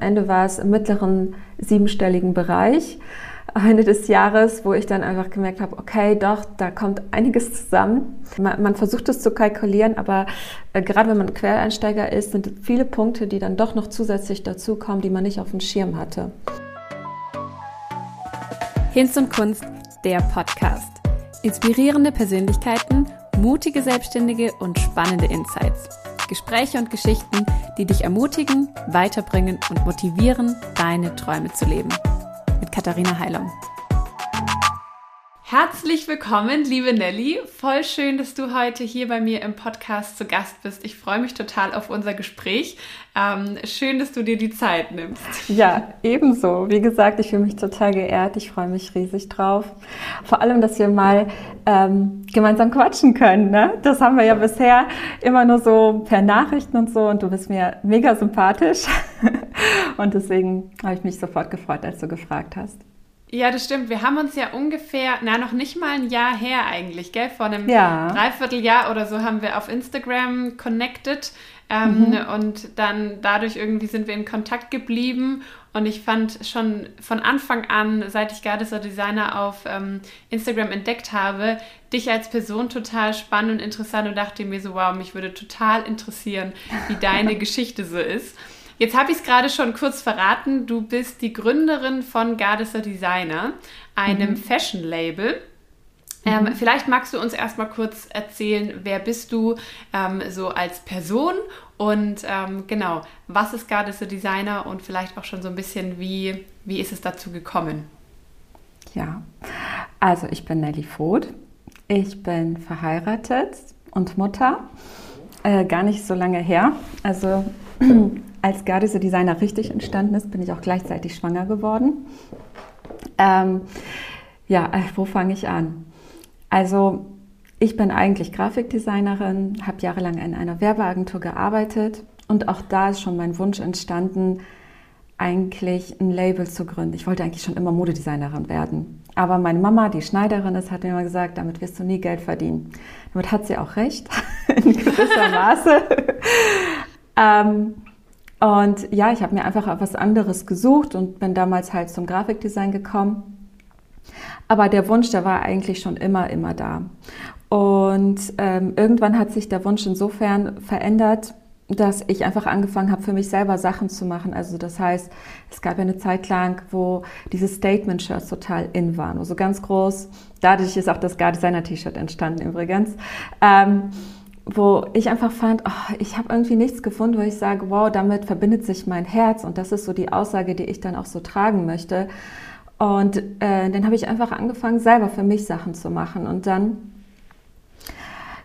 Ende war es im mittleren siebenstelligen Bereich. Ende des Jahres, wo ich dann einfach gemerkt habe, okay, doch, da kommt einiges zusammen. Man, man versucht es zu kalkulieren, aber äh, gerade wenn man Quereinsteiger ist, sind viele Punkte, die dann doch noch zusätzlich dazukommen, die man nicht auf dem Schirm hatte. Hinz und Kunst, der Podcast. Inspirierende Persönlichkeiten, mutige Selbstständige und spannende Insights. Gespräche und Geschichten, die dich ermutigen, weiterbringen und motivieren, deine Träume zu leben. Mit Katharina Heilung. Herzlich willkommen, liebe Nelly. Voll schön, dass du heute hier bei mir im Podcast zu Gast bist. Ich freue mich total auf unser Gespräch. Ähm, schön, dass du dir die Zeit nimmst. Ja, ebenso. Wie gesagt, ich fühle mich total geehrt. Ich freue mich riesig drauf. Vor allem, dass wir mal ähm, gemeinsam quatschen können. Ne? Das haben wir ja bisher immer nur so per Nachrichten und so. Und du bist mir mega sympathisch. und deswegen habe ich mich sofort gefreut, als du gefragt hast. Ja, das stimmt. Wir haben uns ja ungefähr, na, noch nicht mal ein Jahr her eigentlich, gell? Vor einem ja. Dreivierteljahr oder so haben wir auf Instagram connected. Ähm, mhm. Und dann dadurch irgendwie sind wir in Kontakt geblieben. Und ich fand schon von Anfang an, seit ich Gardeser Designer auf ähm, Instagram entdeckt habe, dich als Person total spannend und interessant und dachte mir so, wow, mich würde total interessieren, wie deine Geschichte so ist. Jetzt habe ich es gerade schon kurz verraten. Du bist die Gründerin von Gardeser Designer, einem mhm. Fashion-Label. Ähm, mhm. vielleicht magst du uns erstmal kurz erzählen, wer bist du ähm, so als Person und ähm, genau, was ist Gardeser Designer und vielleicht auch schon so ein bisschen, wie, wie ist es dazu gekommen? Ja, also ich bin Nelly Voth. Ich bin verheiratet und Mutter. Äh, gar nicht so lange her. Also als Gardese Designer richtig entstanden ist, bin ich auch gleichzeitig schwanger geworden. Ähm, ja, äh, wo fange ich an? Also ich bin eigentlich Grafikdesignerin, habe jahrelang in einer Werbeagentur gearbeitet und auch da ist schon mein Wunsch entstanden, eigentlich ein Label zu gründen. Ich wollte eigentlich schon immer Modedesignerin werden. Aber meine Mama, die Schneiderin ist, hat mir immer gesagt, damit wirst du nie Geld verdienen. Damit hat sie auch recht, in gewisser Maße. Ähm, und ja, ich habe mir einfach was anderes gesucht und bin damals halt zum Grafikdesign gekommen. Aber der Wunsch, der war eigentlich schon immer, immer da. Und ähm, irgendwann hat sich der Wunsch insofern verändert, dass ich einfach angefangen habe, für mich selber Sachen zu machen. Also das heißt, es gab ja eine Zeit lang, wo diese Statement-Shirts total in waren. Also ganz groß. Dadurch ist auch das Gar Designer T-Shirt entstanden übrigens. Ähm, wo ich einfach fand, oh, ich habe irgendwie nichts gefunden, wo ich sage, wow, damit verbindet sich mein Herz und das ist so die Aussage, die ich dann auch so tragen möchte. Und äh, dann habe ich einfach angefangen, selber für mich Sachen zu machen. Und dann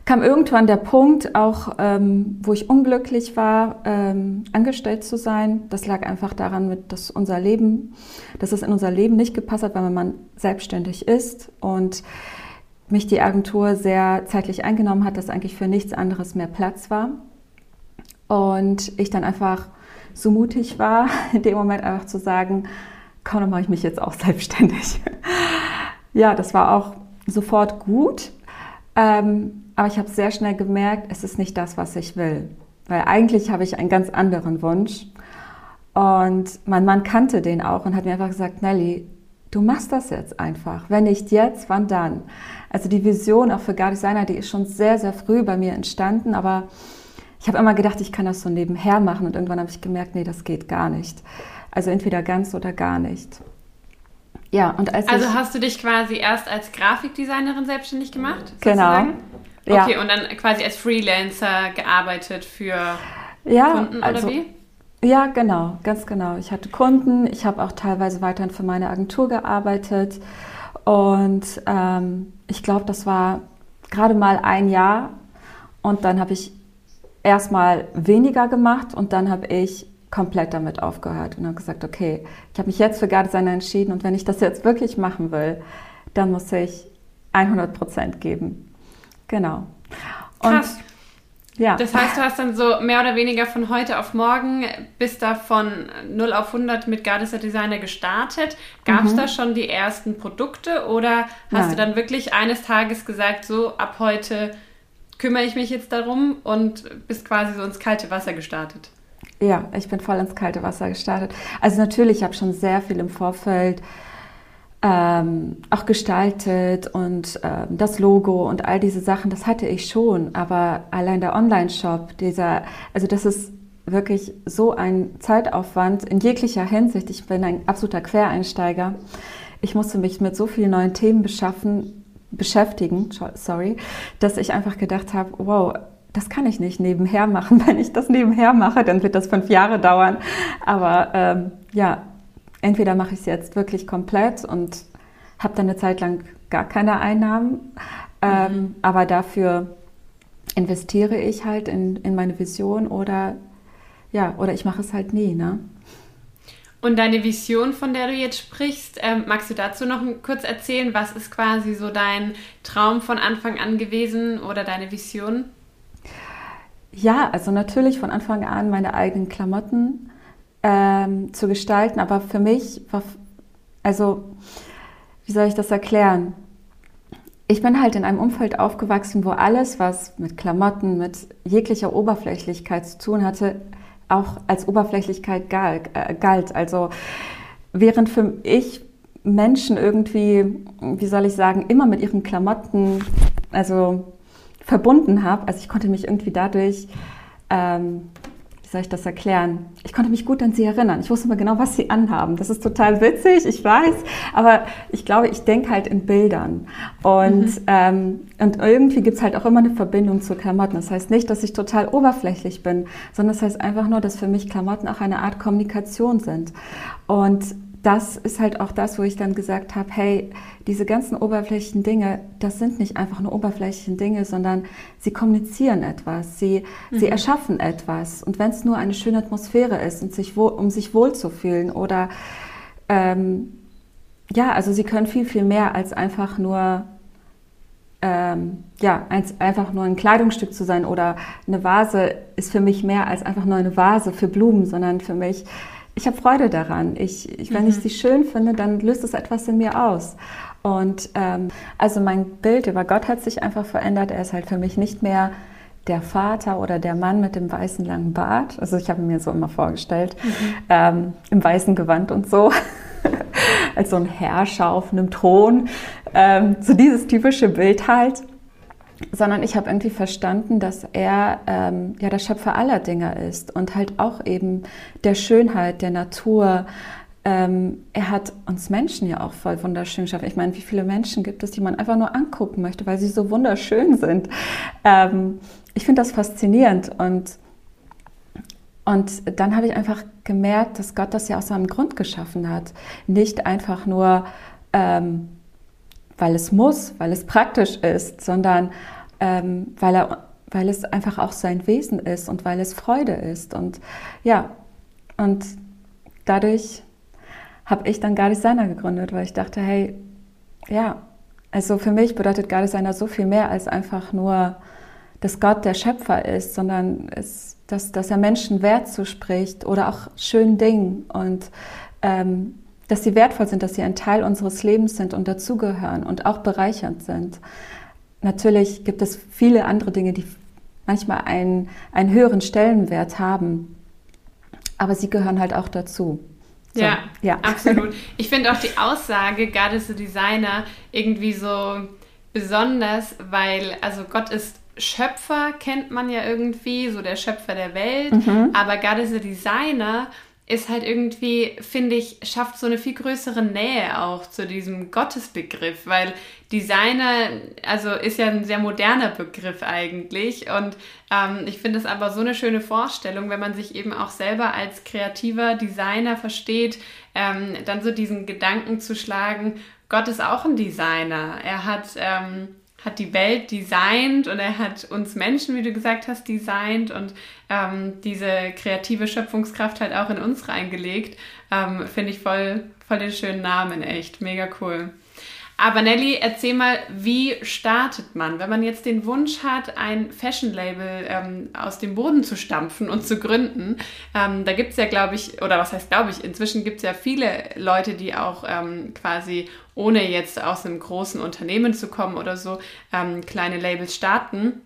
kam irgendwann der Punkt, auch ähm, wo ich unglücklich war, ähm, angestellt zu sein. Das lag einfach daran, dass unser Leben, dass es in unser Leben nicht gepasst hat, weil man selbstständig ist und mich die Agentur sehr zeitlich eingenommen hat, dass eigentlich für nichts anderes mehr Platz war. Und ich dann einfach so mutig war, in dem Moment einfach zu sagen, komm, dann mache ich mich jetzt auch selbstständig. ja, das war auch sofort gut. Ähm, aber ich habe sehr schnell gemerkt, es ist nicht das, was ich will. Weil eigentlich habe ich einen ganz anderen Wunsch. Und mein Mann kannte den auch und hat mir einfach gesagt, Nelly, du machst das jetzt einfach. Wenn nicht jetzt, wann dann? Also die Vision auch für Gar Designer, die ist schon sehr, sehr früh bei mir entstanden, aber ich habe immer gedacht, ich kann das so nebenher machen und irgendwann habe ich gemerkt, nee, das geht gar nicht. Also entweder ganz oder gar nicht. Ja, und als Also hast du dich quasi erst als Grafikdesignerin selbstständig gemacht? Genau. Okay, ja. und dann quasi als Freelancer gearbeitet für ja, Kunden oder also, wie? Ja, genau, ganz genau. Ich hatte Kunden, ich habe auch teilweise weiterhin für meine Agentur gearbeitet und ähm, ich glaube, das war gerade mal ein Jahr und dann habe ich erstmal weniger gemacht und dann habe ich komplett damit aufgehört und habe gesagt, okay, ich habe mich jetzt für Gardesigner entschieden und wenn ich das jetzt wirklich machen will, dann muss ich 100 Prozent geben. Genau. Und Krass. Ja. Das heißt, du hast dann so mehr oder weniger von heute auf morgen bis da von 0 auf 100 mit Gardeser Designer gestartet. Gab es mhm. da schon die ersten Produkte oder hast Nein. du dann wirklich eines Tages gesagt, so ab heute kümmere ich mich jetzt darum und bist quasi so ins kalte Wasser gestartet? Ja, ich bin voll ins kalte Wasser gestartet. Also natürlich, ich habe schon sehr viel im Vorfeld ähm, auch gestaltet und ähm, das Logo und all diese Sachen, das hatte ich schon. Aber allein der Online-Shop, dieser, also das ist wirklich so ein Zeitaufwand in jeglicher Hinsicht. Ich bin ein absoluter Quereinsteiger. Ich musste mich mit so vielen neuen Themen beschaffen, beschäftigen, sorry, dass ich einfach gedacht habe, wow, das kann ich nicht nebenher machen. Wenn ich das nebenher mache, dann wird das fünf Jahre dauern. Aber ähm, ja, entweder mache ich es jetzt wirklich komplett und habe dann eine Zeit lang gar keine Einnahmen, ähm, mhm. aber dafür investiere ich halt in, in meine Vision oder ja, oder ich mache es halt nie, ne? Und deine Vision, von der du jetzt sprichst, ähm, magst du dazu noch kurz erzählen? Was ist quasi so dein Traum von Anfang an gewesen oder deine Vision? Ja, also natürlich von Anfang an meine eigenen Klamotten ähm, zu gestalten, aber für mich war, also wie soll ich das erklären? Ich bin halt in einem Umfeld aufgewachsen, wo alles, was mit Klamotten, mit jeglicher Oberflächlichkeit zu tun hatte, auch als Oberflächlichkeit äh, galt. Also während für ich Menschen irgendwie, wie soll ich sagen, immer mit ihren Klamotten, also verbunden habe, also ich konnte mich irgendwie dadurch ähm, soll ich das erklären? Ich konnte mich gut an sie erinnern. Ich wusste immer genau, was sie anhaben. Das ist total witzig, ich weiß, aber ich glaube, ich denke halt in Bildern. Und, mhm. ähm, und irgendwie gibt es halt auch immer eine Verbindung zu Klamotten. Das heißt nicht, dass ich total oberflächlich bin, sondern das heißt einfach nur, dass für mich Klamotten auch eine Art Kommunikation sind. Und das ist halt auch das, wo ich dann gesagt habe, hey, diese ganzen oberflächlichen Dinge, das sind nicht einfach nur oberflächlichen Dinge, sondern sie kommunizieren etwas, sie, mhm. sie erschaffen etwas. Und wenn es nur eine schöne Atmosphäre ist, und sich wohl, um sich wohlzufühlen oder ähm, ja, also sie können viel, viel mehr als einfach nur ähm, ja, einfach nur ein Kleidungsstück zu sein oder eine Vase ist für mich mehr als einfach nur eine Vase für Blumen, sondern für mich ich habe Freude daran. Ich, ich, wenn mhm. ich sie schön finde, dann löst es etwas in mir aus. Und ähm, also mein Bild über Gott hat sich einfach verändert. Er ist halt für mich nicht mehr der Vater oder der Mann mit dem weißen langen Bart. Also ich habe mir so immer vorgestellt, mhm. ähm, im weißen Gewand und so, als so ein Herrscher auf einem Thron. Ähm, so dieses typische Bild halt sondern ich habe irgendwie verstanden, dass er ähm, ja der Schöpfer aller Dinge ist und halt auch eben der Schönheit, der Natur. Ähm, er hat uns Menschen ja auch voll wunderschön geschaffen. Ich meine, wie viele Menschen gibt es, die man einfach nur angucken möchte, weil sie so wunderschön sind. Ähm, ich finde das faszinierend und und dann habe ich einfach gemerkt, dass Gott das ja aus seinem Grund geschaffen hat. Nicht einfach nur, ähm, weil es muss, weil es praktisch ist, sondern ähm, weil, er, weil es einfach auch sein Wesen ist und weil es Freude ist. Und ja, und dadurch habe ich dann Gardesigner gegründet, weil ich dachte, hey, ja, also für mich bedeutet Gardesigner so viel mehr als einfach nur, dass Gott der Schöpfer ist, sondern es, dass, dass er Menschen Wert zuspricht oder auch schönen Dingen und ähm, dass sie wertvoll sind, dass sie ein Teil unseres Lebens sind und dazugehören und auch bereichernd sind. Natürlich gibt es viele andere Dinge, die manchmal einen, einen höheren Stellenwert haben, aber sie gehören halt auch dazu. So, ja, ja, absolut. Ich finde auch die Aussage, God is a Designer, irgendwie so besonders, weil, also Gott ist Schöpfer, kennt man ja irgendwie, so der Schöpfer der Welt, mhm. aber God is a Designer ist halt irgendwie, finde ich, schafft so eine viel größere Nähe auch zu diesem Gottesbegriff, weil Designer, also ist ja ein sehr moderner Begriff eigentlich und ähm, ich finde es aber so eine schöne Vorstellung, wenn man sich eben auch selber als kreativer Designer versteht, ähm, dann so diesen Gedanken zu schlagen, Gott ist auch ein Designer. Er hat ähm, hat die Welt designt und er hat uns Menschen, wie du gesagt hast, designt und ähm, diese kreative Schöpfungskraft halt auch in uns reingelegt. Ähm, Finde ich voll, voll den schönen Namen, echt. Mega cool. Aber Nelly, erzähl mal, wie startet man, wenn man jetzt den Wunsch hat, ein Fashion-Label ähm, aus dem Boden zu stampfen und zu gründen? Ähm, da gibt es ja, glaube ich, oder was heißt glaube ich, inzwischen gibt es ja viele Leute, die auch ähm, quasi ohne jetzt aus einem großen Unternehmen zu kommen oder so, ähm, kleine Labels starten.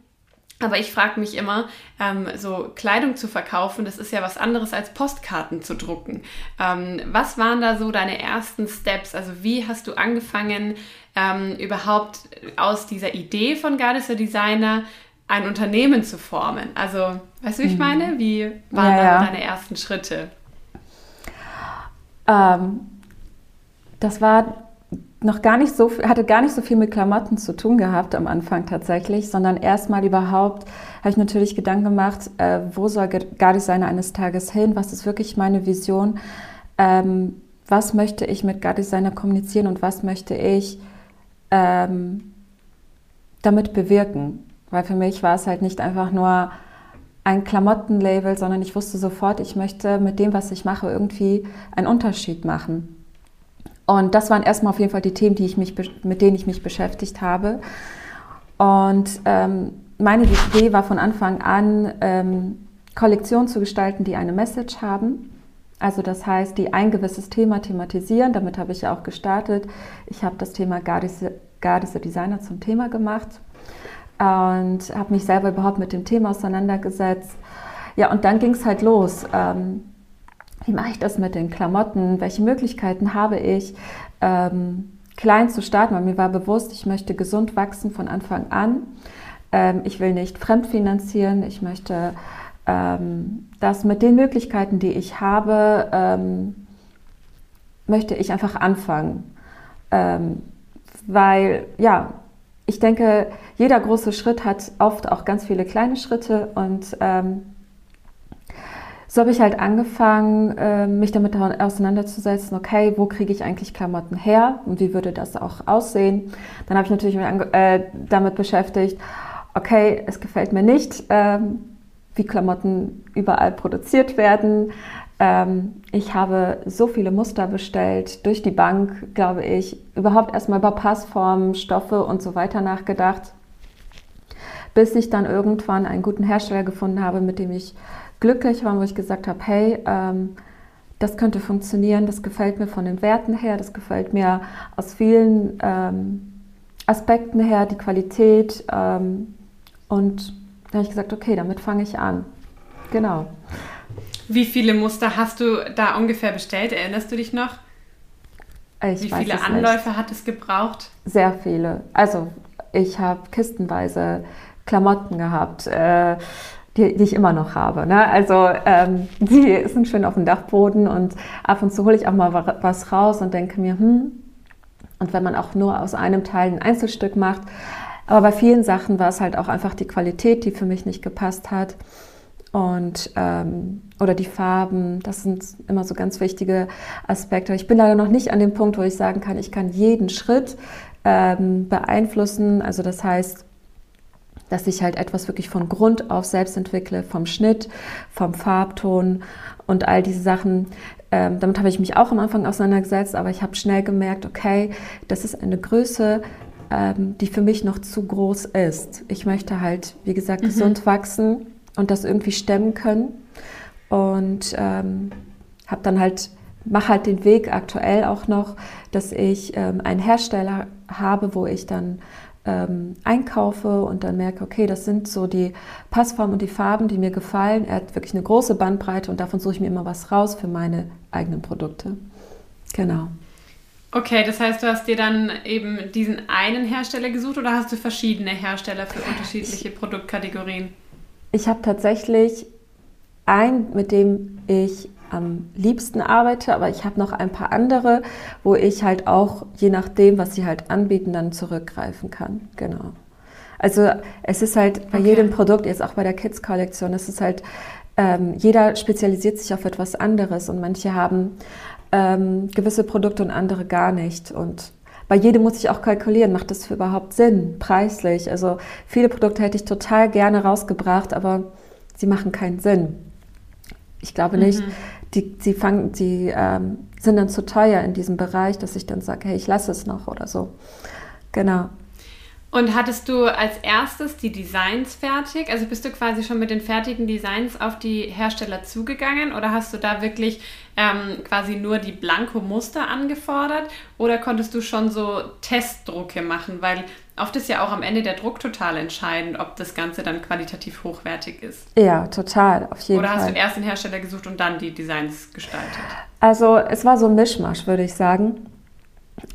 Aber ich frage mich immer, ähm, so Kleidung zu verkaufen, das ist ja was anderes als Postkarten zu drucken. Ähm, was waren da so deine ersten Steps? Also wie hast du angefangen, ähm, überhaupt aus dieser Idee von Gardesser Designer ein Unternehmen zu formen? Also, weißt du, wie ich mhm. meine? Wie waren ja, ja. deine ersten Schritte? Ähm, das war noch gar nicht so, hatte gar nicht so viel mit Klamotten zu tun gehabt am Anfang tatsächlich, sondern erstmal überhaupt habe ich natürlich Gedanken gemacht, äh, wo soll Gardesigner eines Tages hin? Was ist wirklich meine Vision? Ähm, was möchte ich mit Gardesigner kommunizieren und was möchte ich ähm, damit bewirken? Weil für mich war es halt nicht einfach nur ein Klamottenlabel, sondern ich wusste sofort, ich möchte mit dem, was ich mache, irgendwie einen Unterschied machen. Und das waren erstmal auf jeden Fall die Themen, die ich mich, mit denen ich mich beschäftigt habe. Und ähm, meine Idee war von Anfang an, ähm, Kollektionen zu gestalten, die eine Message haben. Also das heißt, die ein gewisses Thema thematisieren. Damit habe ich ja auch gestartet. Ich habe das Thema a Designer zum Thema gemacht und habe mich selber überhaupt mit dem Thema auseinandergesetzt. Ja, und dann ging es halt los. Ähm, wie mache ich das mit den Klamotten, welche Möglichkeiten habe ich, ähm, klein zu starten, weil mir war bewusst, ich möchte gesund wachsen von Anfang an. Ähm, ich will nicht fremdfinanzieren, ich möchte ähm, das mit den Möglichkeiten, die ich habe, ähm, möchte ich einfach anfangen. Ähm, weil, ja, ich denke, jeder große Schritt hat oft auch ganz viele kleine Schritte und ähm, so habe ich halt angefangen, ähm, mich damit auseinanderzusetzen, okay, wo kriege ich eigentlich Klamotten her und wie würde das auch aussehen. Dann habe ich natürlich mich äh, damit beschäftigt, okay, es gefällt mir nicht, ähm, wie Klamotten überall produziert werden. Ähm, ich habe so viele Muster bestellt, durch die Bank, glaube ich, überhaupt erstmal über Passformen, Stoffe und so weiter nachgedacht, bis ich dann irgendwann einen guten Hersteller gefunden habe, mit dem ich glücklich war, wo ich gesagt habe, hey, ähm, das könnte funktionieren, das gefällt mir von den Werten her, das gefällt mir aus vielen ähm, Aspekten her, die Qualität. Ähm, und da habe ich gesagt, okay, damit fange ich an. Genau. Wie viele Muster hast du da ungefähr bestellt? Erinnerst du dich noch? Ich Wie viele Anläufe nicht. hat es gebraucht? Sehr viele. Also ich habe kistenweise Klamotten gehabt. Äh, die, die ich immer noch habe. Ne? Also ähm, die sind schön auf dem Dachboden und ab und zu hole ich auch mal was raus und denke mir, hm, und wenn man auch nur aus einem Teil ein Einzelstück macht. Aber bei vielen Sachen war es halt auch einfach die Qualität, die für mich nicht gepasst hat. Und ähm, oder die Farben, das sind immer so ganz wichtige Aspekte. Ich bin leider noch nicht an dem Punkt, wo ich sagen kann, ich kann jeden Schritt ähm, beeinflussen. Also das heißt, dass ich halt etwas wirklich von Grund auf selbst entwickle, vom Schnitt, vom Farbton und all diese Sachen. Ähm, damit habe ich mich auch am Anfang auseinandergesetzt, aber ich habe schnell gemerkt, okay, das ist eine Größe, ähm, die für mich noch zu groß ist. Ich möchte halt, wie gesagt, mhm. gesund wachsen und das irgendwie stemmen können. Und ähm, habe dann halt, mache halt den Weg aktuell auch noch, dass ich ähm, einen Hersteller habe, wo ich dann ähm, einkaufe und dann merke, okay, das sind so die Passformen und die Farben, die mir gefallen. Er hat wirklich eine große Bandbreite und davon suche ich mir immer was raus für meine eigenen Produkte. Genau. Okay, das heißt, du hast dir dann eben diesen einen Hersteller gesucht oder hast du verschiedene Hersteller für unterschiedliche Produktkategorien? Ich habe tatsächlich einen, mit dem ich am liebsten arbeite, aber ich habe noch ein paar andere, wo ich halt auch, je nachdem, was sie halt anbieten, dann zurückgreifen kann. Genau. Also es ist halt bei okay. jedem Produkt, jetzt auch bei der Kids-Kollektion, es ist halt, ähm, jeder spezialisiert sich auf etwas anderes und manche haben ähm, gewisse Produkte und andere gar nicht. Und bei jedem muss ich auch kalkulieren, macht das für überhaupt Sinn, preislich. Also viele Produkte hätte ich total gerne rausgebracht, aber sie machen keinen Sinn. Ich glaube nicht, mhm die, die, fangen, die ähm, sind dann zu teuer in diesem Bereich, dass ich dann sage, hey, ich lasse es noch oder so. Genau. Und hattest du als erstes die Designs fertig? Also bist du quasi schon mit den fertigen Designs auf die Hersteller zugegangen oder hast du da wirklich ähm, quasi nur die Blanko-Muster angefordert oder konntest du schon so Testdrucke machen? Weil oft ist ja auch am Ende der Druck total entscheidend, ob das Ganze dann qualitativ hochwertig ist. Ja, total, auf jeden Oder Fall. Oder hast du erst den Hersteller gesucht und dann die Designs gestaltet? Also es war so ein Mischmasch, würde ich sagen.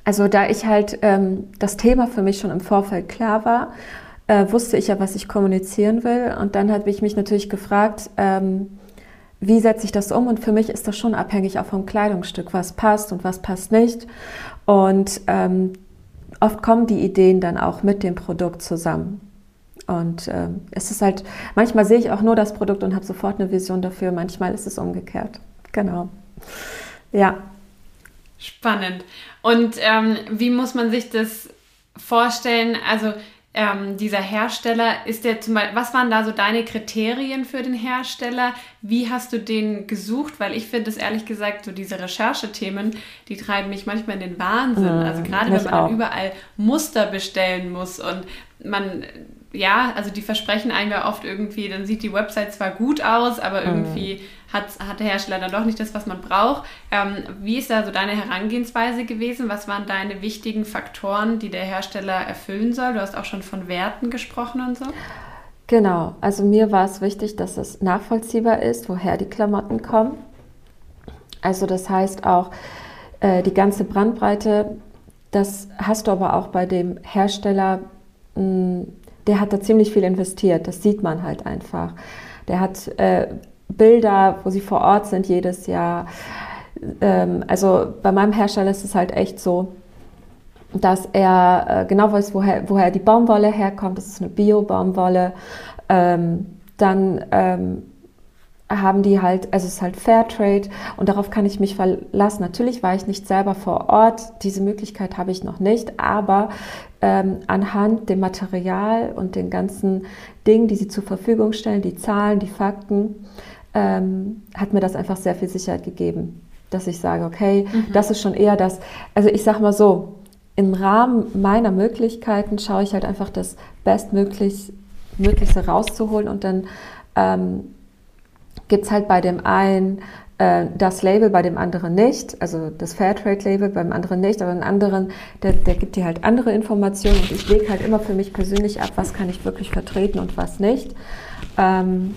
Also da ich halt ähm, das Thema für mich schon im Vorfeld klar war, äh, wusste ich ja, was ich kommunizieren will. Und dann habe ich mich natürlich gefragt, ähm, wie setze ich das um? Und für mich ist das schon abhängig auch vom Kleidungsstück, was passt und was passt nicht. Und ähm, oft kommen die Ideen dann auch mit dem Produkt zusammen. Und ähm, es ist halt, manchmal sehe ich auch nur das Produkt und habe sofort eine Vision dafür, manchmal ist es umgekehrt. Genau. Ja. Spannend. Und ähm, wie muss man sich das vorstellen? Also ähm, dieser Hersteller, ist der zum Beispiel, was waren da so deine Kriterien für den Hersteller? Wie hast du den gesucht? Weil ich finde es ehrlich gesagt, so diese Recherchethemen, die treiben mich manchmal in den Wahnsinn. Mhm, also gerade wenn man überall Muster bestellen muss und man ja, also die versprechen einem ja oft irgendwie, dann sieht die Website zwar gut aus, aber mhm. irgendwie hat, hat der Hersteller dann doch nicht das, was man braucht. Ähm, wie ist da so deine Herangehensweise gewesen? Was waren deine wichtigen Faktoren, die der Hersteller erfüllen soll? Du hast auch schon von Werten gesprochen und so. Genau, also mir war es wichtig, dass es nachvollziehbar ist, woher die Klamotten kommen. Also das heißt auch äh, die ganze Brandbreite, das hast du aber auch bei dem Hersteller mh, der hat da ziemlich viel investiert. Das sieht man halt einfach. Der hat äh, Bilder, wo sie vor Ort sind jedes Jahr. Ähm, also bei meinem Hersteller ist es halt echt so, dass er äh, genau weiß, woher, woher die Baumwolle herkommt. Das ist eine Bio-Baumwolle. Ähm, dann ähm, haben die halt, also es ist halt Fairtrade und darauf kann ich mich verlassen. Natürlich war ich nicht selber vor Ort, diese Möglichkeit habe ich noch nicht, aber ähm, anhand dem Material und den ganzen Dingen, die sie zur Verfügung stellen, die Zahlen, die Fakten, ähm, hat mir das einfach sehr viel Sicherheit gegeben, dass ich sage, okay, mhm. das ist schon eher das, also ich sage mal so, im Rahmen meiner Möglichkeiten schaue ich halt einfach das Bestmöglichste rauszuholen und dann ähm, gibt es halt bei dem einen das Label, bei dem anderen nicht, also das Fairtrade-Label, beim anderen nicht, aber den anderen, der, der gibt dir halt andere Informationen und ich lege halt immer für mich persönlich ab, was kann ich wirklich vertreten und was nicht. Ähm,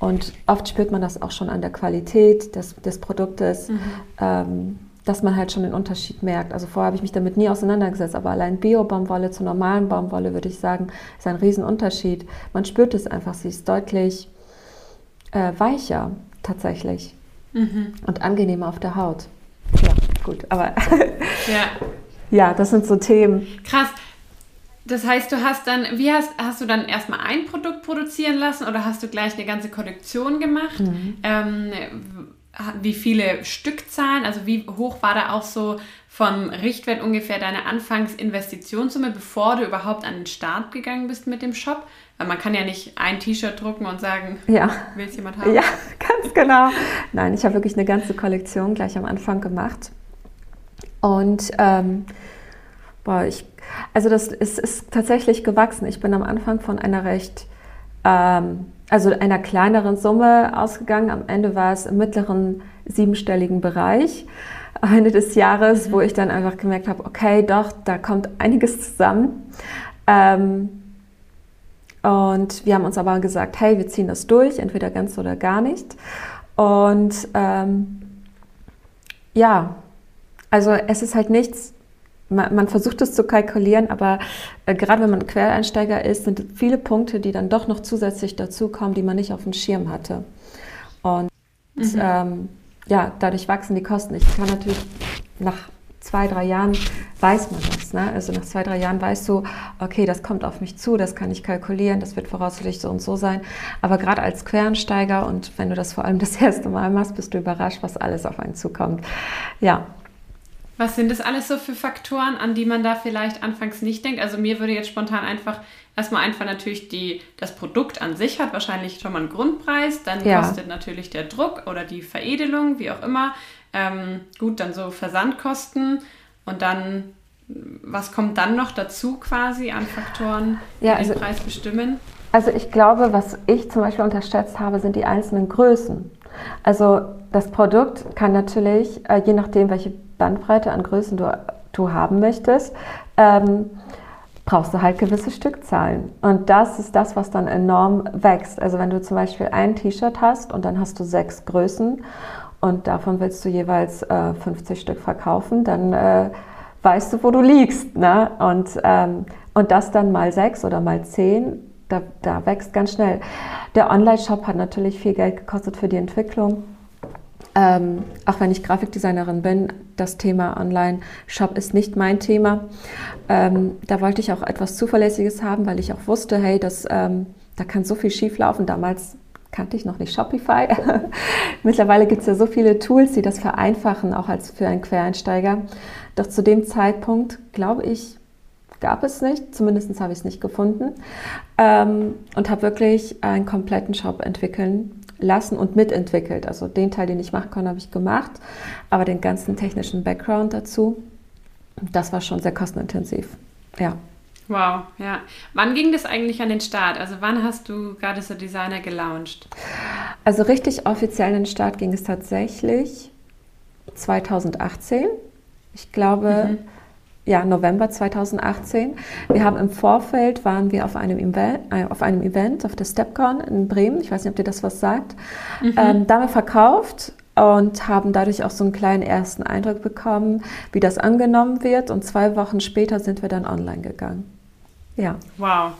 und oft spürt man das auch schon an der Qualität des, des Produktes. Mhm. Ähm, dass man halt schon den Unterschied merkt. Also vorher habe ich mich damit nie auseinandergesetzt, aber allein Bio-Baumwolle zur normalen Baumwolle, würde ich sagen, ist ein Riesenunterschied. Man spürt es einfach, sie ist deutlich äh, weicher tatsächlich mhm. und angenehmer auf der Haut. Ja, gut, aber ja. ja, das sind so Themen. Krass. Das heißt, du hast dann, wie hast, hast du dann erstmal ein Produkt produzieren lassen oder hast du gleich eine ganze Kollektion gemacht? Mhm. Ähm, wie viele Stückzahlen, also wie hoch war da auch so vom Richtwert ungefähr deine Anfangsinvestitionssumme, bevor du überhaupt an den Start gegangen bist mit dem Shop? Man kann ja nicht ein T-Shirt drucken und sagen, ja. will es jemand haben? Ja, ganz genau. Nein, ich habe wirklich eine ganze Kollektion gleich am Anfang gemacht. Und ähm, boah, ich, also das ist, ist, tatsächlich gewachsen. Ich bin am Anfang von einer recht, ähm, also einer kleineren Summe ausgegangen. Am Ende war es im mittleren siebenstelligen Bereich. Ende des Jahres, mhm. wo ich dann einfach gemerkt habe, okay, doch, da kommt einiges zusammen. Ähm, und wir haben uns aber gesagt, hey, wir ziehen das durch, entweder ganz oder gar nicht. Und ähm, ja, also es ist halt nichts, man, man versucht es zu kalkulieren, aber äh, gerade wenn man Quereinsteiger ist, sind viele Punkte, die dann doch noch zusätzlich dazukommen, die man nicht auf dem Schirm hatte. Und mhm. ähm, ja, dadurch wachsen die Kosten. Ich kann natürlich nach zwei, drei Jahren weiß man das. Ne? Also nach zwei, drei Jahren weißt du, okay, das kommt auf mich zu, das kann ich kalkulieren, das wird voraussichtlich so und so sein. Aber gerade als Quereinsteiger und wenn du das vor allem das erste Mal machst, bist du überrascht, was alles auf einen zukommt. Ja. Was sind das alles so für Faktoren, an die man da vielleicht anfangs nicht denkt? Also mir würde jetzt spontan einfach erstmal einfach natürlich die, das Produkt an sich hat wahrscheinlich schon mal einen Grundpreis, dann ja. kostet natürlich der Druck oder die Veredelung, wie auch immer. Ähm, gut, dann so Versandkosten und dann, was kommt dann noch dazu quasi an Faktoren, die ja, also, den Preis bestimmen? Also ich glaube, was ich zum Beispiel unterschätzt habe, sind die einzelnen Größen. Also das Produkt kann natürlich, äh, je nachdem, welche Bandbreite an Größen du, du haben möchtest, ähm, brauchst du halt gewisse Stückzahlen. Und das ist das, was dann enorm wächst. Also wenn du zum Beispiel ein T-Shirt hast und dann hast du sechs Größen und davon willst du jeweils äh, 50 Stück verkaufen, dann äh, weißt du, wo du liegst. Ne? Und, ähm, und das dann mal sechs oder mal zehn, da, da wächst ganz schnell. Der Online-Shop hat natürlich viel Geld gekostet für die Entwicklung. Ähm, auch wenn ich Grafikdesignerin bin, das Thema Online-Shop ist nicht mein Thema. Ähm, da wollte ich auch etwas Zuverlässiges haben, weil ich auch wusste, hey, das, ähm, da kann so viel schieflaufen. Damals kannte ich noch nicht Shopify. Mittlerweile gibt es ja so viele Tools, die das vereinfachen, auch als für einen Quereinsteiger. Doch zu dem Zeitpunkt, glaube ich, gab es nicht. Zumindest habe ich es nicht gefunden. Ähm, und habe wirklich einen kompletten Shop entwickeln lassen und mitentwickelt. Also den Teil, den ich machen konnte, habe ich gemacht, aber den ganzen technischen Background dazu, das war schon sehr kostenintensiv. Ja. Wow, ja. Wann ging das eigentlich an den Start? Also wann hast du so Designer gelauncht? Also richtig offiziell an den Start ging es tatsächlich 2018. Ich glaube, mhm. ja, November 2018. Wir haben im Vorfeld, waren wir auf einem, Event, äh, auf einem Event, auf der StepCon in Bremen. Ich weiß nicht, ob dir das was sagt. Mhm. Ähm, da haben wir verkauft und haben dadurch auch so einen kleinen ersten Eindruck bekommen, wie das angenommen wird. Und zwei Wochen später sind wir dann online gegangen. Ja. Wow.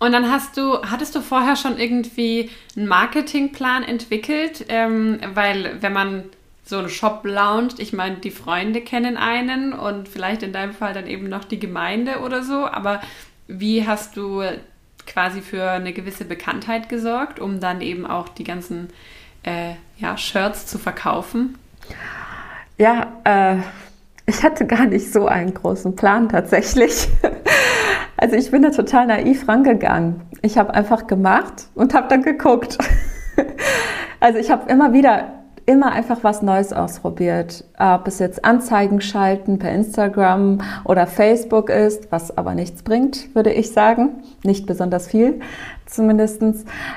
Und dann hast du, hattest du vorher schon irgendwie einen Marketingplan entwickelt? Ähm, weil wenn man so einen Shop launcht, ich meine, die Freunde kennen einen und vielleicht in deinem Fall dann eben noch die Gemeinde oder so, aber wie hast du quasi für eine gewisse Bekanntheit gesorgt, um dann eben auch die ganzen äh, ja, Shirts zu verkaufen? Ja, äh, ich hatte gar nicht so einen großen Plan tatsächlich. Also ich bin da total naiv rangegangen. Ich habe einfach gemacht und habe dann geguckt. Also ich habe immer wieder, immer einfach was Neues ausprobiert. Ob es jetzt Anzeigen schalten per Instagram oder Facebook ist, was aber nichts bringt, würde ich sagen. Nicht besonders viel zumindest.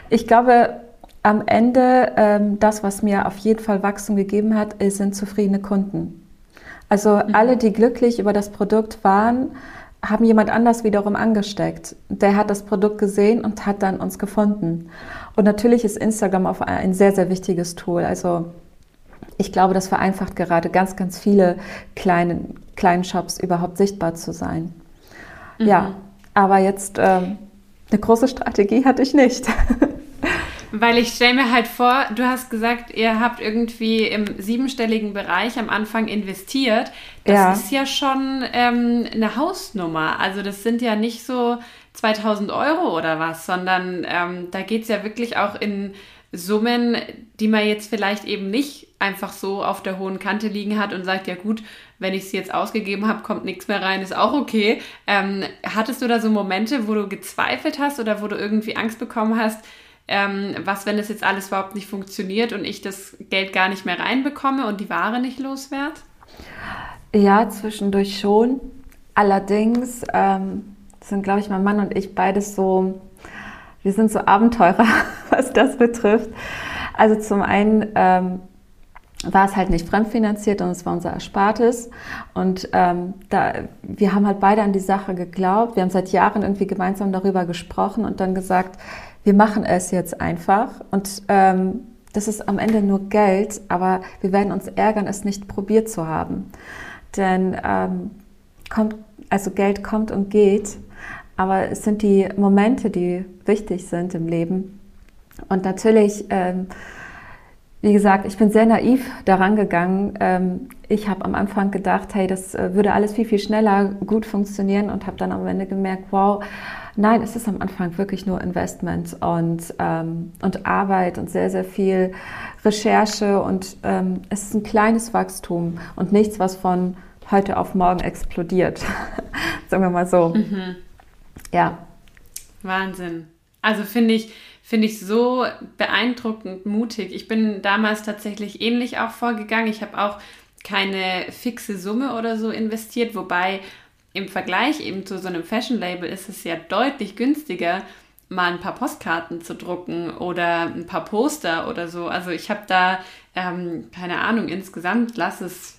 Ich glaube, am Ende, ähm, das, was mir auf jeden Fall Wachstum gegeben hat, sind zufriedene Kunden. Also mhm. alle, die glücklich über das Produkt waren, haben jemand anders wiederum angesteckt. Der hat das Produkt gesehen und hat dann uns gefunden. Und natürlich ist Instagram auch ein sehr, sehr wichtiges Tool. Also ich glaube, das vereinfacht gerade ganz, ganz viele kleine, kleinen Shops überhaupt sichtbar zu sein. Mhm. Ja, aber jetzt ähm, eine große Strategie hatte ich nicht. Weil ich stelle mir halt vor, du hast gesagt, ihr habt irgendwie im siebenstelligen Bereich am Anfang investiert. Das ja. ist ja schon ähm, eine Hausnummer. Also das sind ja nicht so 2000 Euro oder was, sondern ähm, da geht es ja wirklich auch in Summen, die man jetzt vielleicht eben nicht einfach so auf der hohen Kante liegen hat und sagt, ja gut, wenn ich sie jetzt ausgegeben habe, kommt nichts mehr rein, ist auch okay. Ähm, hattest du da so Momente, wo du gezweifelt hast oder wo du irgendwie Angst bekommen hast, ähm, was, wenn das jetzt alles überhaupt nicht funktioniert und ich das Geld gar nicht mehr reinbekomme und die Ware nicht loswerde? Ja, zwischendurch schon. Allerdings ähm, sind, glaube ich, mein Mann und ich beides so, wir sind so Abenteurer, was das betrifft. Also zum einen ähm, war es halt nicht fremdfinanziert und es war unser Erspartes. Und ähm, da, wir haben halt beide an die Sache geglaubt. Wir haben seit Jahren irgendwie gemeinsam darüber gesprochen und dann gesagt, wir machen es jetzt einfach und ähm, das ist am Ende nur Geld, aber wir werden uns ärgern, es nicht probiert zu haben. Denn ähm, kommt, also Geld kommt und geht, aber es sind die Momente, die wichtig sind im Leben. Und natürlich, ähm, wie gesagt, ich bin sehr naiv daran gegangen. Ähm, ich habe am Anfang gedacht, hey, das äh, würde alles viel, viel schneller gut funktionieren und habe dann am Ende gemerkt, wow, Nein, es ist am Anfang wirklich nur Investment und, ähm, und Arbeit und sehr, sehr viel Recherche und ähm, es ist ein kleines Wachstum und nichts, was von heute auf morgen explodiert. Sagen wir mal so. Mhm. Ja. Wahnsinn. Also finde ich, finde ich so beeindruckend mutig. Ich bin damals tatsächlich ähnlich auch vorgegangen. Ich habe auch keine fixe Summe oder so investiert, wobei im Vergleich eben zu so einem Fashion-Label ist es ja deutlich günstiger, mal ein paar Postkarten zu drucken oder ein paar Poster oder so. Also ich habe da, ähm, keine Ahnung, insgesamt lass es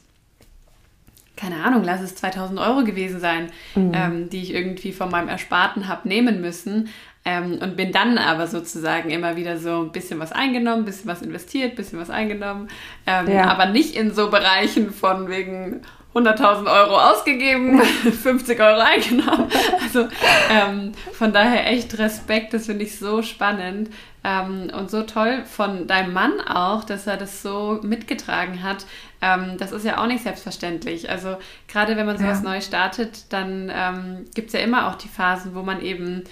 keine Ahnung, lass es 2000 Euro gewesen sein, mhm. ähm, die ich irgendwie von meinem Ersparten habe nehmen müssen. Ähm, und bin dann aber sozusagen immer wieder so ein bisschen was eingenommen, ein bisschen was investiert, ein bisschen was eingenommen. Ähm, ja. Aber nicht in so Bereichen von wegen 100.000 Euro ausgegeben, 50 Euro eingenommen. Also ähm, von daher echt Respekt, das finde ich so spannend ähm, und so toll von deinem Mann auch, dass er das so mitgetragen hat. Ähm, das ist ja auch nicht selbstverständlich. Also gerade wenn man sowas ja. neu startet, dann ähm, gibt es ja immer auch die Phasen, wo man eben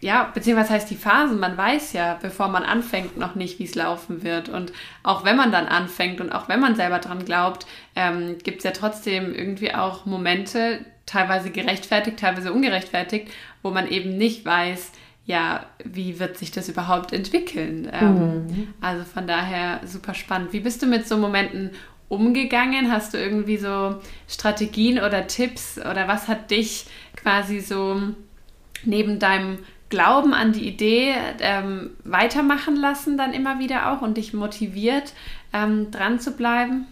ja, beziehungsweise heißt die Phasen, man weiß ja, bevor man anfängt, noch nicht, wie es laufen wird. Und auch wenn man dann anfängt und auch wenn man selber dran glaubt, ähm, gibt es ja trotzdem irgendwie auch Momente, teilweise gerechtfertigt, teilweise ungerechtfertigt, wo man eben nicht weiß, ja, wie wird sich das überhaupt entwickeln? Ähm, mhm. Also von daher super spannend. Wie bist du mit so Momenten umgegangen? Hast du irgendwie so Strategien oder Tipps oder was hat dich quasi so neben deinem Glauben an die Idee ähm, weitermachen lassen, dann immer wieder auch und dich motiviert, ähm, dran zu bleiben?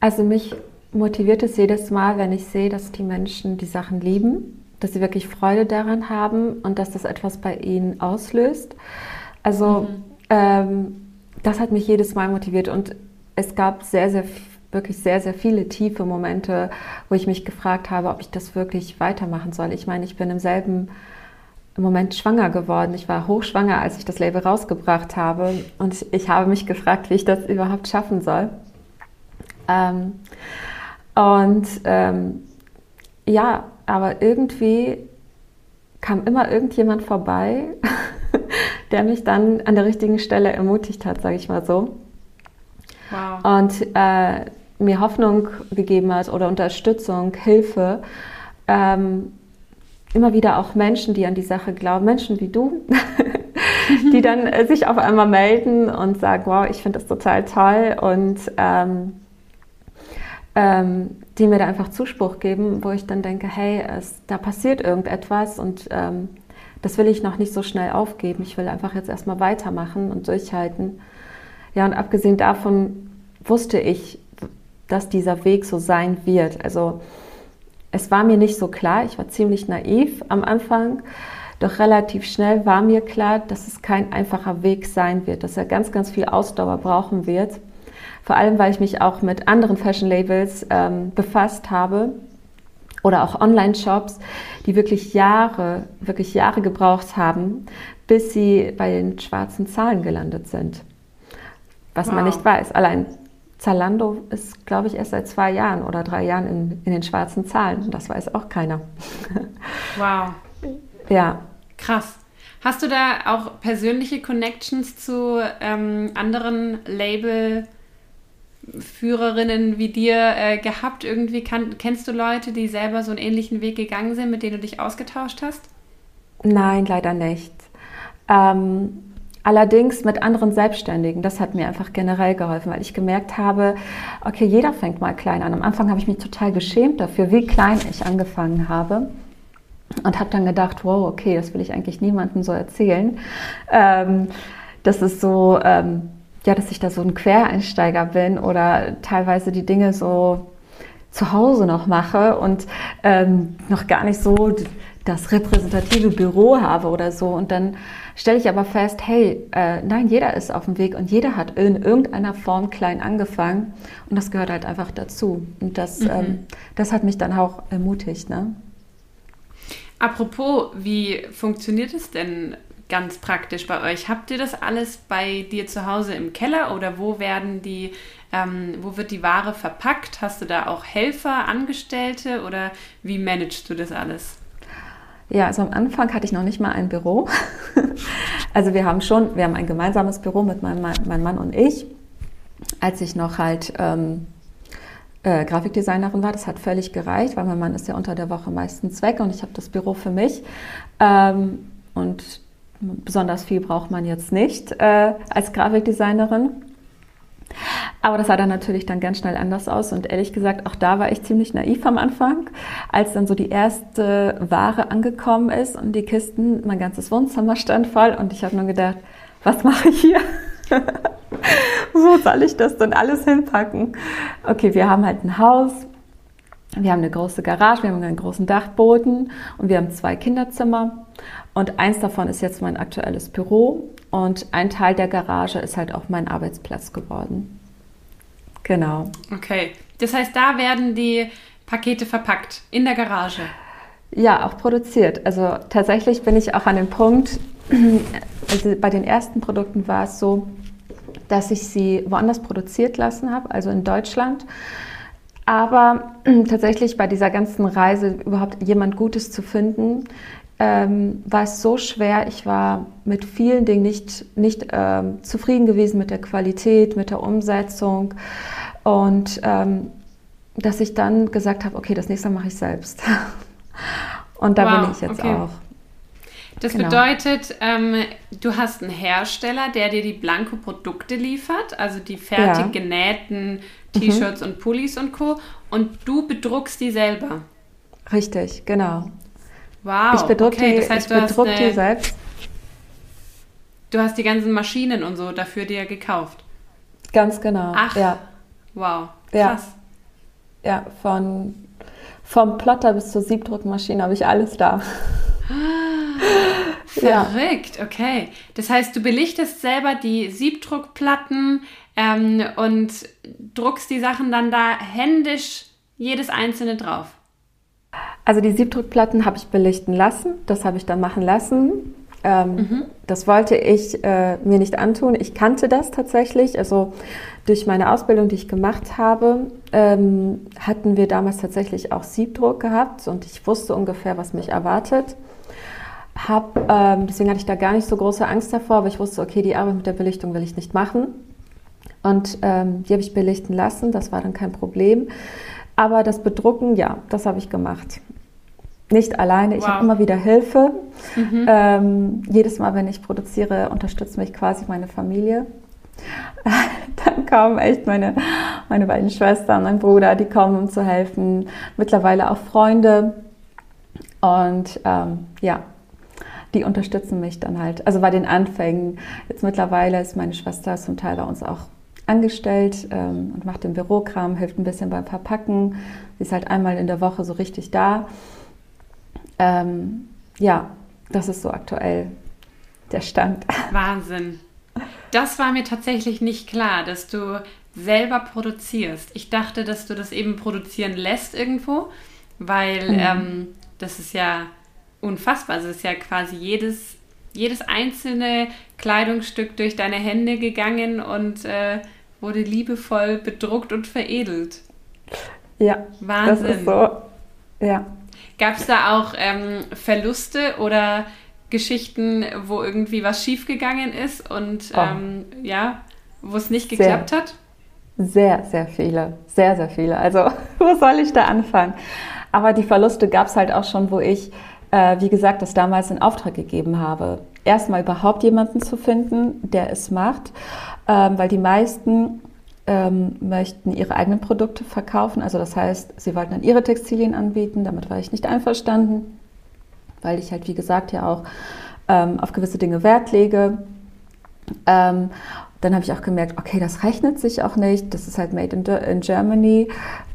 Also mich motiviert es jedes Mal, wenn ich sehe, dass die Menschen die Sachen lieben, dass sie wirklich Freude daran haben und dass das etwas bei ihnen auslöst. Also mhm. ähm, das hat mich jedes Mal motiviert und es gab sehr, sehr wirklich sehr, sehr viele tiefe Momente, wo ich mich gefragt habe, ob ich das wirklich weitermachen soll. Ich meine, ich bin im selben im Moment schwanger geworden. Ich war hochschwanger, als ich das Label rausgebracht habe. Und ich habe mich gefragt, wie ich das überhaupt schaffen soll. Ähm, und ähm, ja, aber irgendwie kam immer irgendjemand vorbei, der mich dann an der richtigen Stelle ermutigt hat, sage ich mal so. Wow. Und äh, mir Hoffnung gegeben hat oder Unterstützung, Hilfe. Ähm, immer wieder auch Menschen, die an die Sache glauben, Menschen wie du, die dann äh, sich auf einmal melden und sagen, wow, ich finde das total toll und ähm, ähm, die mir da einfach Zuspruch geben, wo ich dann denke, hey, es, da passiert irgendetwas und ähm, das will ich noch nicht so schnell aufgeben. Ich will einfach jetzt erstmal weitermachen und durchhalten. Ja, und abgesehen davon wusste ich, dass dieser Weg so sein wird. Also es war mir nicht so klar, ich war ziemlich naiv am Anfang, doch relativ schnell war mir klar, dass es kein einfacher Weg sein wird, dass er ganz, ganz viel Ausdauer brauchen wird. Vor allem, weil ich mich auch mit anderen Fashion Labels ähm, befasst habe oder auch Online-Shops, die wirklich Jahre, wirklich Jahre gebraucht haben, bis sie bei den schwarzen Zahlen gelandet sind. Was wow. man nicht weiß. Allein Zalando ist, glaube ich, erst seit zwei Jahren oder drei Jahren in, in den schwarzen Zahlen. Das weiß auch keiner. Wow. Ja. Krass. Hast du da auch persönliche Connections zu ähm, anderen Labelführerinnen wie dir äh, gehabt? Irgendwie kann, kennst du Leute, die selber so einen ähnlichen Weg gegangen sind, mit denen du dich ausgetauscht hast? Nein, leider nicht. Ähm, Allerdings mit anderen Selbstständigen, das hat mir einfach generell geholfen, weil ich gemerkt habe, okay, jeder fängt mal klein an. Am Anfang habe ich mich total geschämt dafür, wie klein ich angefangen habe und habe dann gedacht, wow, okay, das will ich eigentlich niemandem so erzählen. Ähm, das ist so, ähm, ja, dass ich da so ein Quereinsteiger bin oder teilweise die Dinge so zu Hause noch mache und ähm, noch gar nicht so das repräsentative Büro habe oder so. Und dann stelle ich aber fest, hey, äh, nein, jeder ist auf dem Weg und jeder hat in irgendeiner Form klein angefangen und das gehört halt einfach dazu. Und das, mhm. ähm, das hat mich dann auch ermutigt. Ne? Apropos, wie funktioniert es denn ganz praktisch bei euch? Habt ihr das alles bei dir zu Hause im Keller oder wo werden die, ähm, wo wird die Ware verpackt? Hast du da auch Helfer, Angestellte oder wie managst du das alles? Ja, also am Anfang hatte ich noch nicht mal ein Büro. also wir haben schon, wir haben ein gemeinsames Büro mit meinem mein Mann und ich. Als ich noch halt ähm, äh, Grafikdesignerin war, das hat völlig gereicht, weil mein Mann ist ja unter der Woche meistens weg und ich habe das Büro für mich. Ähm, und besonders viel braucht man jetzt nicht äh, als Grafikdesignerin. Aber das sah dann natürlich dann ganz schnell anders aus und ehrlich gesagt, auch da war ich ziemlich naiv am Anfang, als dann so die erste Ware angekommen ist und die Kisten, mein ganzes Wohnzimmer stand voll und ich habe nur gedacht, was mache ich hier? Wo soll ich das denn alles hinpacken? Okay, wir haben halt ein Haus Wir haben eine große Garage, wir haben einen großen Dachboden und wir haben zwei Kinderzimmer. Und eins davon ist jetzt mein aktuelles Büro und ein Teil der Garage ist halt auch mein Arbeitsplatz geworden. Genau. Okay. Das heißt, da werden die Pakete verpackt in der Garage. Ja, auch produziert. Also tatsächlich bin ich auch an dem Punkt, also bei den ersten Produkten war es so, dass ich sie woanders produziert lassen habe, also in Deutschland. Aber tatsächlich bei dieser ganzen Reise überhaupt jemand Gutes zu finden, ähm, war es so schwer. Ich war mit vielen Dingen nicht, nicht ähm, zufrieden gewesen mit der Qualität, mit der Umsetzung. Und ähm, dass ich dann gesagt habe, okay, das nächste Mal mache ich selbst. Und da wow, bin ich jetzt okay. auch. Das genau. bedeutet, ähm, du hast einen Hersteller, der dir die Blanko-Produkte liefert, also die fertig ja. genähten T-Shirts mhm. und Pullis und Co. Und du bedruckst die selber. Richtig, genau. Wow. Ich bedrucke okay, die, das heißt, ich bedruck die selbst. Du hast die ganzen Maschinen und so dafür dir gekauft. Ganz genau. Ach, ja. wow. Krass. Ja, ja von, vom Plotter bis zur Siebdruckmaschine habe ich alles da. Verrückt, ja. okay. Das heißt, du belichtest selber die Siebdruckplatten ähm, und druckst die Sachen dann da händisch jedes einzelne drauf. Also die Siebdruckplatten habe ich belichten lassen, das habe ich dann machen lassen. Ähm, mhm. Das wollte ich äh, mir nicht antun. Ich kannte das tatsächlich. Also durch meine Ausbildung, die ich gemacht habe, ähm, hatten wir damals tatsächlich auch Siebdruck gehabt und ich wusste ungefähr, was mich erwartet. Hab, ähm, deswegen hatte ich da gar nicht so große Angst davor, aber ich wusste, okay, die Arbeit mit der Belichtung will ich nicht machen. Und ähm, die habe ich belichten lassen, das war dann kein Problem. Aber das Bedrucken, ja, das habe ich gemacht. Nicht alleine, ich wow. habe immer wieder Hilfe. Mhm. Ähm, jedes Mal, wenn ich produziere, unterstützt mich quasi meine Familie. Dann kommen echt meine, meine beiden Schwestern, mein Bruder, die kommen, um zu helfen. Mittlerweile auch Freunde. Und ähm, ja, die unterstützen mich dann halt. Also bei den Anfängen. Jetzt mittlerweile ist meine Schwester zum Teil bei uns auch angestellt ähm, und macht den Bürokram, hilft ein bisschen beim Verpacken. Sie ist halt einmal in der Woche so richtig da. Ähm, ja, das ist so aktuell der Stand. Wahnsinn. Das war mir tatsächlich nicht klar, dass du selber produzierst. Ich dachte, dass du das eben produzieren lässt irgendwo, weil mhm. ähm, das ist ja unfassbar. Also es ist ja quasi jedes, jedes einzelne Kleidungsstück durch deine Hände gegangen und äh, wurde liebevoll bedruckt und veredelt. Ja, Wahnsinn. Das ist so. Ja. Gab es da auch ähm, Verluste oder Geschichten, wo irgendwie was schiefgegangen ist und oh. ähm, ja, wo es nicht geklappt sehr, hat? Sehr, sehr viele. Sehr, sehr viele. Also, wo soll ich da anfangen? Aber die Verluste gab es halt auch schon, wo ich äh, wie gesagt, das damals in Auftrag gegeben habe. Erstmal überhaupt jemanden zu finden, der es macht, ähm, weil die meisten ähm, möchten ihre eigenen Produkte verkaufen. Also das heißt, sie wollten dann ihre Textilien anbieten. Damit war ich nicht einverstanden, weil ich halt, wie gesagt, ja auch ähm, auf gewisse Dinge Wert lege. Ähm, dann habe ich auch gemerkt, okay, das rechnet sich auch nicht. Das ist halt made in, in Germany.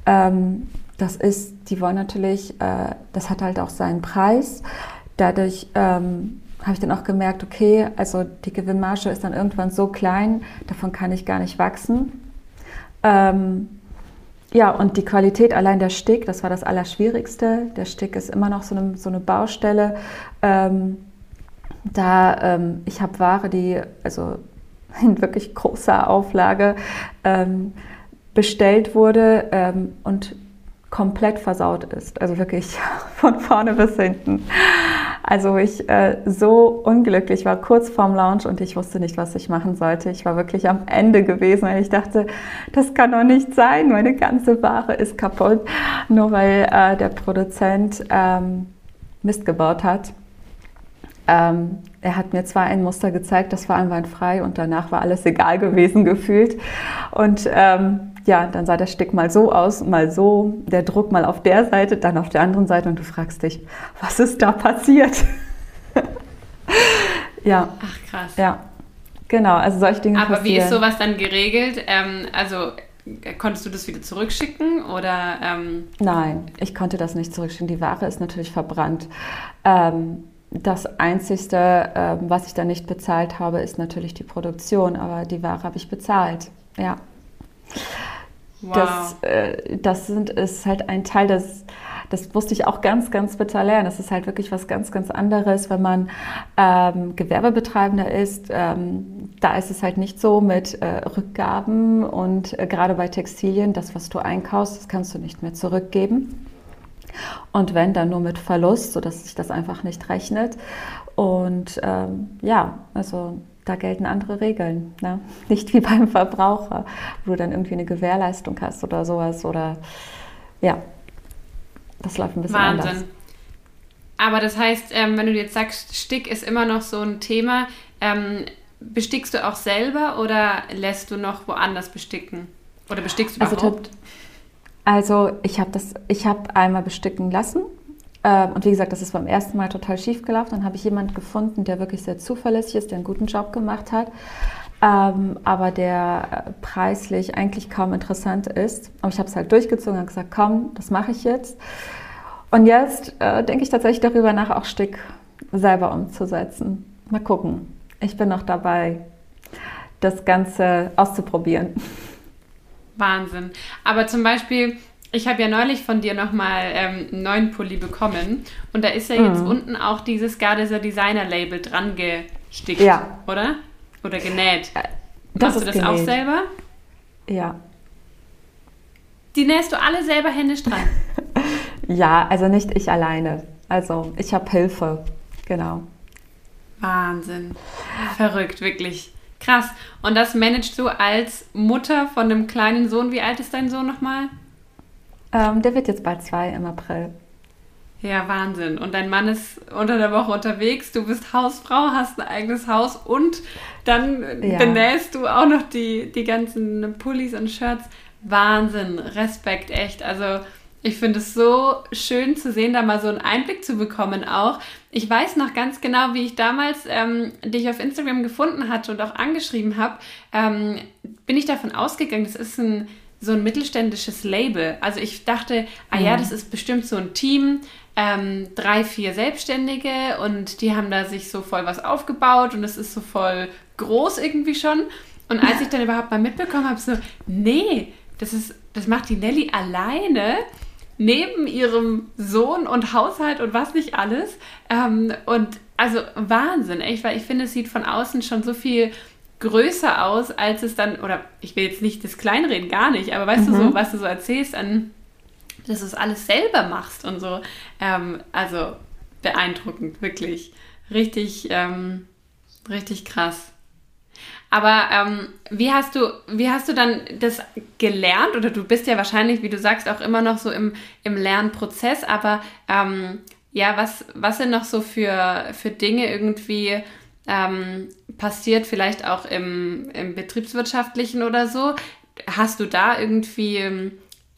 Ähm, das ist, die wollen natürlich, äh, das hat halt auch seinen Preis. Dadurch ähm, habe ich dann auch gemerkt, okay, also die Gewinnmarge ist dann irgendwann so klein, davon kann ich gar nicht wachsen. Ähm, ja, und die Qualität allein der Stick, das war das Allerschwierigste. Der Stick ist immer noch so eine, so eine Baustelle. Ähm, da ähm, ich habe Ware, die also in wirklich großer Auflage ähm, bestellt wurde ähm, und komplett versaut ist. Also wirklich von vorne bis hinten. Also ich äh, so unglücklich war, kurz vorm Launch und ich wusste nicht, was ich machen sollte. Ich war wirklich am Ende gewesen, weil ich dachte, das kann doch nicht sein. Meine ganze Ware ist kaputt, nur weil äh, der Produzent ähm, Mist gebaut hat. Ähm, er hat mir zwar ein Muster gezeigt, das war einwandfrei und danach war alles egal gewesen gefühlt. Und ähm, ja, dann sah der Stick mal so aus, mal so, der Druck mal auf der Seite, dann auf der anderen Seite und du fragst dich, was ist da passiert? ja. Ach krass. Ja, genau, also solche Dinge Aber passieren. wie ist sowas dann geregelt? Ähm, also konntest du das wieder zurückschicken oder? Ähm Nein, ich konnte das nicht zurückschicken. Die Ware ist natürlich verbrannt. Ähm, das Einzige, ähm, was ich da nicht bezahlt habe, ist natürlich die Produktion, aber die Ware habe ich bezahlt. Ja. Wow. Das, äh, das sind, ist halt ein Teil des das musste ich auch ganz, ganz bitter lernen. Das ist halt wirklich was ganz, ganz anderes, wenn man ähm, Gewerbebetreibender ist. Ähm, da ist es halt nicht so mit äh, Rückgaben und äh, gerade bei Textilien, das, was du einkaufst, das kannst du nicht mehr zurückgeben. Und wenn, dann nur mit Verlust, sodass sich das einfach nicht rechnet. Und ähm, ja, also da gelten andere Regeln. Ne? Nicht wie beim Verbraucher, wo du dann irgendwie eine Gewährleistung hast oder sowas. Oder ja, das läuft ein bisschen Wahnsinn. anders. Aber das heißt, ähm, wenn du jetzt sagst, Stick ist immer noch so ein Thema, ähm, bestickst du auch selber oder lässt du noch woanders besticken? Oder bestickst du also überhaupt? Also, also ich habe das, ich habe einmal besticken lassen. Ähm, und wie gesagt, das ist beim ersten Mal total schief gelaufen. Dann habe ich jemanden gefunden, der wirklich sehr zuverlässig ist, der einen guten Job gemacht hat. Ähm, aber der äh, preislich eigentlich kaum interessant ist. Aber ich habe es halt durchgezogen und gesagt, komm, das mache ich jetzt. Und jetzt äh, denke ich tatsächlich darüber nach, auch Stick selber umzusetzen. Mal gucken. Ich bin noch dabei, das Ganze auszuprobieren. Wahnsinn. Aber zum Beispiel, ich habe ja neulich von dir nochmal ähm, einen neuen Pulli bekommen und da ist ja jetzt mhm. unten auch dieses Gardeser Designer Label dran gestickt, ja. oder? Oder genäht. Äh, das Machst du das genäht. auch selber? Ja. Die nähst du alle selber händisch dran? Ja, also nicht ich alleine. Also ich habe Hilfe, genau. Wahnsinn. Verrückt, wirklich. Krass. Und das managst du als Mutter von einem kleinen Sohn. Wie alt ist dein Sohn nochmal? Ähm, der wird jetzt bald zwei im April. Ja, Wahnsinn. Und dein Mann ist unter der Woche unterwegs, du bist Hausfrau, hast ein eigenes Haus und dann ja. benähst du auch noch die, die ganzen Pullis und Shirts. Wahnsinn, Respekt, echt. Also ich finde es so schön zu sehen, da mal so einen Einblick zu bekommen auch. Ich weiß noch ganz genau, wie ich damals ähm, dich auf Instagram gefunden hatte und auch angeschrieben habe, ähm, bin ich davon ausgegangen, das ist ein so ein mittelständisches Label. Also ich dachte, ah ja, mhm. das ist bestimmt so ein Team, ähm, drei, vier Selbstständige und die haben da sich so voll was aufgebaut und es ist so voll groß irgendwie schon. Und als ich dann überhaupt mal mitbekommen habe, so, nee, das ist, das macht die Nelly alleine neben ihrem Sohn und Haushalt und was nicht alles. Ähm, und also Wahnsinn, echt, weil ich finde, es sieht von außen schon so viel größer aus, als es dann, oder ich will jetzt nicht das Kleinreden, gar nicht, aber weißt mhm. du so, was du so erzählst an, dass du es alles selber machst und so. Ähm, also beeindruckend, wirklich. Richtig, ähm, richtig krass. Aber ähm, wie hast du, wie hast du dann das gelernt? Oder du bist ja wahrscheinlich, wie du sagst, auch immer noch so im, im Lernprozess, aber ähm, ja, was, was sind noch so für, für Dinge irgendwie ähm, passiert, vielleicht auch im, im betriebswirtschaftlichen oder so? Hast du da irgendwie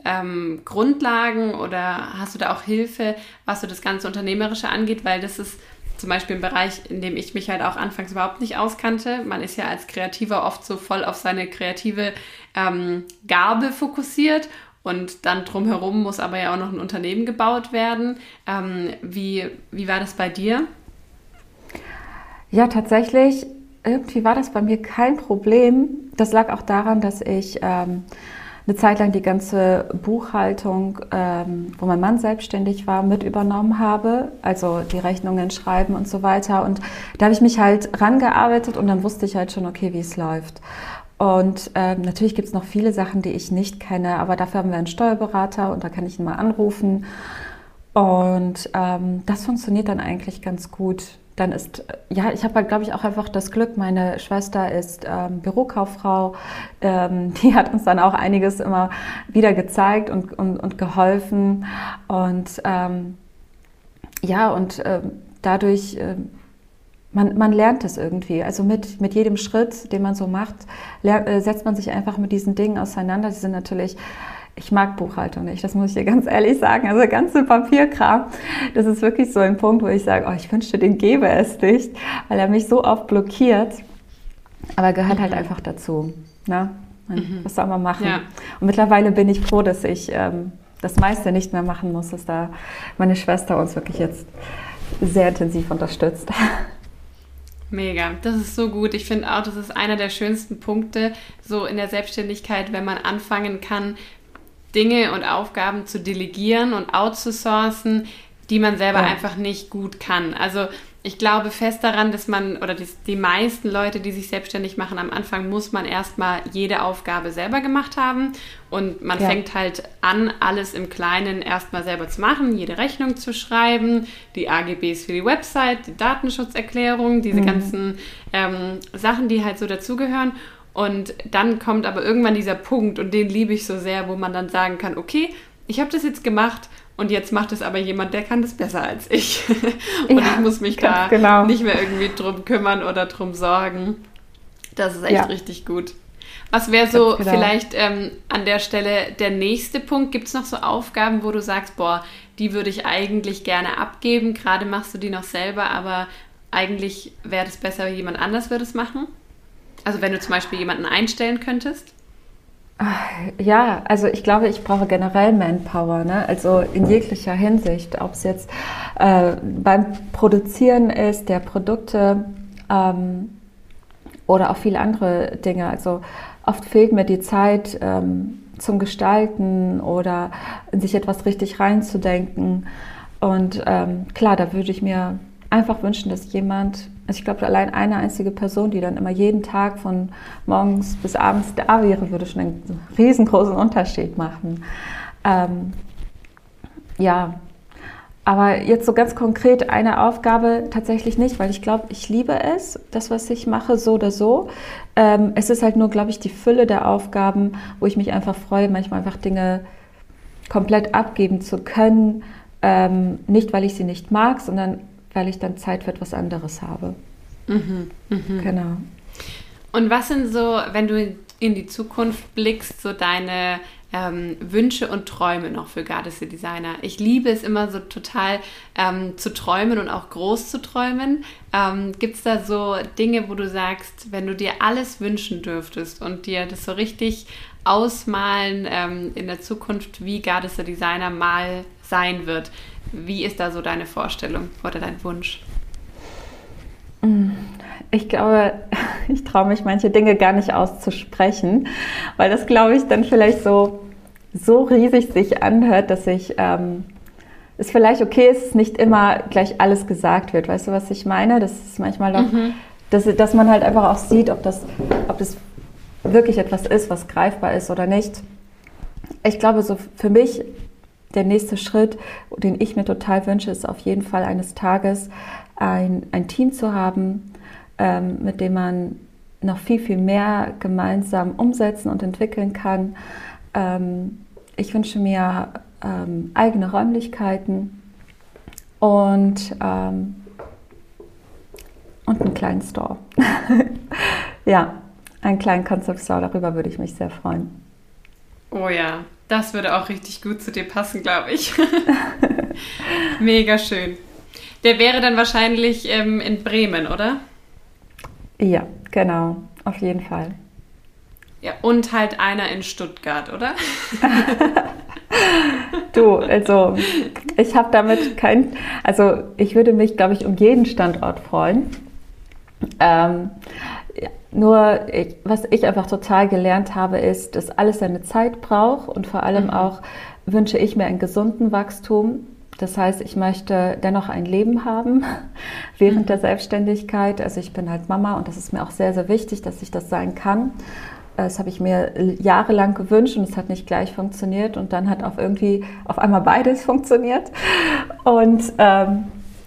ähm, Grundlagen oder hast du da auch Hilfe, was so das ganze Unternehmerische angeht? Weil das ist zum Beispiel ein Bereich, in dem ich mich halt auch anfangs überhaupt nicht auskannte. Man ist ja als Kreativer oft so voll auf seine kreative ähm, Gabe fokussiert und dann drumherum muss aber ja auch noch ein Unternehmen gebaut werden. Ähm, wie, wie war das bei dir? Ja, tatsächlich, irgendwie war das bei mir kein Problem. Das lag auch daran, dass ich ähm, eine Zeit lang die ganze Buchhaltung, ähm, wo mein Mann selbstständig war, mit übernommen habe, also die Rechnungen schreiben und so weiter. Und da habe ich mich halt rangearbeitet und dann wusste ich halt schon, okay, wie es läuft. Und ähm, natürlich gibt es noch viele Sachen, die ich nicht kenne, aber dafür haben wir einen Steuerberater und da kann ich ihn mal anrufen. Und ähm, das funktioniert dann eigentlich ganz gut dann ist, ja, ich habe halt, glaube ich, auch einfach das Glück, meine Schwester ist ähm, Bürokauffrau, ähm, die hat uns dann auch einiges immer wieder gezeigt und, und, und geholfen. Und ähm, ja, und ähm, dadurch, äh, man, man lernt es irgendwie. Also mit, mit jedem Schritt, den man so macht, lernt, äh, setzt man sich einfach mit diesen Dingen auseinander. Die sind natürlich ich mag Buchhaltung nicht, das muss ich dir ganz ehrlich sagen. Also ganze Papierkram, das ist wirklich so ein Punkt, wo ich sage, oh, ich wünschte, den gäbe es nicht, weil er mich so oft blockiert. Aber gehört halt mhm. halt einfach dazu. Ne? mhm. was soll man machen? Ja. Und mittlerweile bin ich froh, dass ich ähm, das meiste nicht mehr machen muss, dass da meine Schwester uns wirklich jetzt sehr intensiv unterstützt. Mega, das ist so gut. Ich finde auch, das ist einer der schönsten Punkte so in der Selbstständigkeit, wenn man anfangen kann, Dinge und Aufgaben zu delegieren und outzusourcen, die man selber ja. einfach nicht gut kann. Also ich glaube fest daran, dass man, oder die, die meisten Leute, die sich selbstständig machen, am Anfang muss man erstmal jede Aufgabe selber gemacht haben. Und man ja. fängt halt an, alles im Kleinen erstmal selber zu machen, jede Rechnung zu schreiben, die AGBs für die Website, die Datenschutzerklärung, diese mhm. ganzen ähm, Sachen, die halt so dazugehören. Und dann kommt aber irgendwann dieser Punkt, und den liebe ich so sehr, wo man dann sagen kann, okay, ich habe das jetzt gemacht und jetzt macht es aber jemand, der kann das besser als ich. und ja, ich muss mich da genau. nicht mehr irgendwie drum kümmern oder drum sorgen. Das ist echt ja. richtig gut. Was wäre so genau. vielleicht ähm, an der Stelle der nächste Punkt? Gibt es noch so Aufgaben, wo du sagst, boah, die würde ich eigentlich gerne abgeben? Gerade machst du die noch selber, aber eigentlich wäre es besser, jemand anders würde es machen? Also wenn du zum Beispiel jemanden einstellen könntest? Ja, also ich glaube, ich brauche generell Manpower, ne? also in jeglicher Hinsicht, ob es jetzt äh, beim Produzieren ist, der Produkte ähm, oder auch viele andere Dinge. Also oft fehlt mir die Zeit ähm, zum Gestalten oder in sich etwas richtig reinzudenken. Und ähm, klar, da würde ich mir einfach wünschen, dass jemand also ich glaube, allein eine einzige Person, die dann immer jeden Tag von morgens bis abends da wäre, würde schon einen riesengroßen Unterschied machen. Ähm, ja, aber jetzt so ganz konkret eine Aufgabe tatsächlich nicht, weil ich glaube, ich liebe es, das, was ich mache, so oder so. Ähm, es ist halt nur, glaube ich, die Fülle der Aufgaben, wo ich mich einfach freue, manchmal einfach Dinge komplett abgeben zu können. Ähm, nicht, weil ich sie nicht mag, sondern weil ich dann Zeit für etwas anderes habe. Mhm, mh. Genau. Und was sind so, wenn du in die Zukunft blickst, so deine ähm, Wünsche und Träume noch für Gardese Designer? Ich liebe es immer so total ähm, zu träumen und auch groß zu träumen. Ähm, Gibt es da so Dinge, wo du sagst, wenn du dir alles wünschen dürftest und dir das so richtig ausmalen ähm, in der Zukunft, wie Gardese Designer mal sein wird, wie ist da so deine Vorstellung oder dein Wunsch? Ich glaube, ich traue mich manche Dinge gar nicht auszusprechen, weil das, glaube ich, dann vielleicht so, so riesig sich anhört, dass ich ähm, es vielleicht okay ist, nicht immer gleich alles gesagt wird. Weißt du, was ich meine? Das ist manchmal doch, mhm. dass, dass man halt einfach auch sieht, ob das, ob das wirklich etwas ist, was greifbar ist oder nicht. Ich glaube, so für mich der nächste Schritt, den ich mir total wünsche, ist auf jeden Fall eines Tages ein, ein Team zu haben, ähm, mit dem man noch viel, viel mehr gemeinsam umsetzen und entwickeln kann. Ähm, ich wünsche mir ähm, eigene Räumlichkeiten und, ähm, und einen kleinen Store. ja, einen kleinen Concept Store, darüber würde ich mich sehr freuen. Oh ja, das würde auch richtig gut zu dir passen, glaube ich. Mega schön. Der wäre dann wahrscheinlich ähm, in Bremen, oder? Ja, genau, auf jeden Fall. Ja, und halt einer in Stuttgart, oder? du, also ich habe damit kein, also ich würde mich, glaube ich, um jeden Standort freuen. Ähm, nur, ich, was ich einfach total gelernt habe, ist, dass alles seine Zeit braucht und vor allem mhm. auch wünsche ich mir einen gesunden Wachstum. Das heißt, ich möchte dennoch ein Leben haben während mhm. der Selbstständigkeit. Also ich bin halt Mama und das ist mir auch sehr, sehr wichtig, dass ich das sein kann. Das habe ich mir jahrelang gewünscht und es hat nicht gleich funktioniert und dann hat auch irgendwie auf einmal beides funktioniert. Und ähm,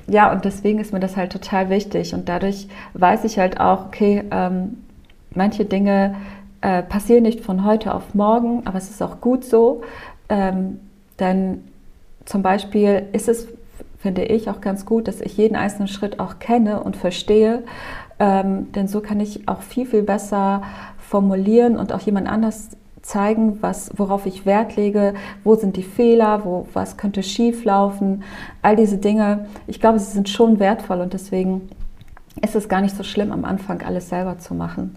ja, und deswegen ist mir das halt total wichtig. Und dadurch weiß ich halt auch, okay, ähm, manche Dinge äh, passieren nicht von heute auf morgen, aber es ist auch gut so. Ähm, denn zum Beispiel ist es, finde ich, auch ganz gut, dass ich jeden einzelnen Schritt auch kenne und verstehe. Ähm, denn so kann ich auch viel, viel besser formulieren und auch jemand anders zeigen, was, worauf ich Wert lege, wo sind die Fehler, wo, was könnte schief laufen, all diese Dinge. Ich glaube, sie sind schon wertvoll und deswegen ist es gar nicht so schlimm, am Anfang alles selber zu machen.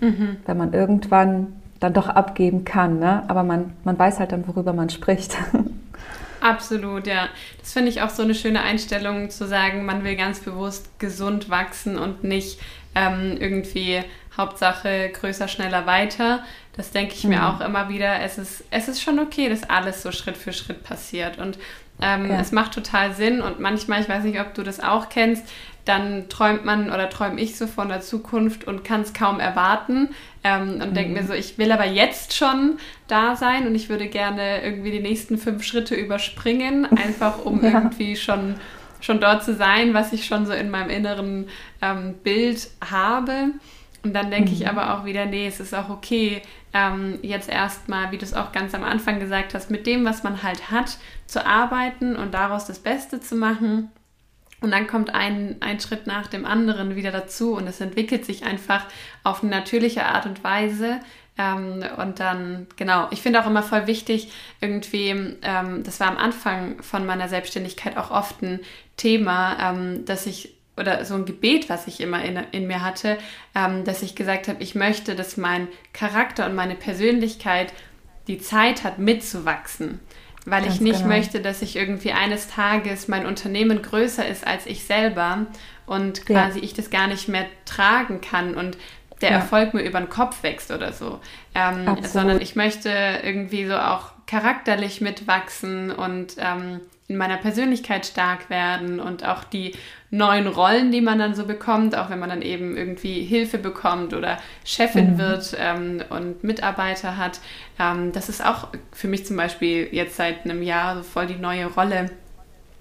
Mhm. Wenn man irgendwann dann doch abgeben kann. Ne? Aber man, man weiß halt dann, worüber man spricht. Absolut, ja. Das finde ich auch so eine schöne Einstellung zu sagen, man will ganz bewusst gesund wachsen und nicht ähm, irgendwie Hauptsache größer, schneller, weiter. Das denke ich mhm. mir auch immer wieder. Es ist, es ist schon okay, dass alles so Schritt für Schritt passiert. Und ähm, ja. es macht total Sinn. Und manchmal, ich weiß nicht, ob du das auch kennst, dann träumt man oder träume ich so von der Zukunft und kann es kaum erwarten ähm, und mhm. denke mir so, ich will aber jetzt schon da sein und ich würde gerne irgendwie die nächsten fünf Schritte überspringen, einfach um ja. irgendwie schon, schon dort zu sein, was ich schon so in meinem inneren ähm, Bild habe. Und dann denke mhm. ich aber auch wieder, nee, es ist auch okay, ähm, jetzt erstmal, wie du es auch ganz am Anfang gesagt hast, mit dem, was man halt hat, zu arbeiten und daraus das Beste zu machen und dann kommt ein, ein Schritt nach dem anderen wieder dazu und es entwickelt sich einfach auf eine natürliche Art und Weise. Ähm, und dann, genau, ich finde auch immer voll wichtig, irgendwie, ähm, das war am Anfang von meiner Selbstständigkeit auch oft ein Thema, ähm, dass ich oder so ein Gebet, was ich immer in, in mir hatte, ähm, dass ich gesagt habe, ich möchte, dass mein Charakter und meine Persönlichkeit die Zeit hat, mitzuwachsen weil Ganz ich nicht genau. möchte, dass ich irgendwie eines Tages mein Unternehmen größer ist als ich selber und quasi ja. ich das gar nicht mehr tragen kann und der ja. Erfolg mir über den Kopf wächst oder so, ähm, sondern ich möchte irgendwie so auch charakterlich mitwachsen und ähm, in meiner Persönlichkeit stark werden und auch die neuen Rollen, die man dann so bekommt, auch wenn man dann eben irgendwie Hilfe bekommt oder Chefin mhm. wird ähm, und Mitarbeiter hat. Ähm, das ist auch für mich zum Beispiel jetzt seit einem Jahr so voll die neue Rolle,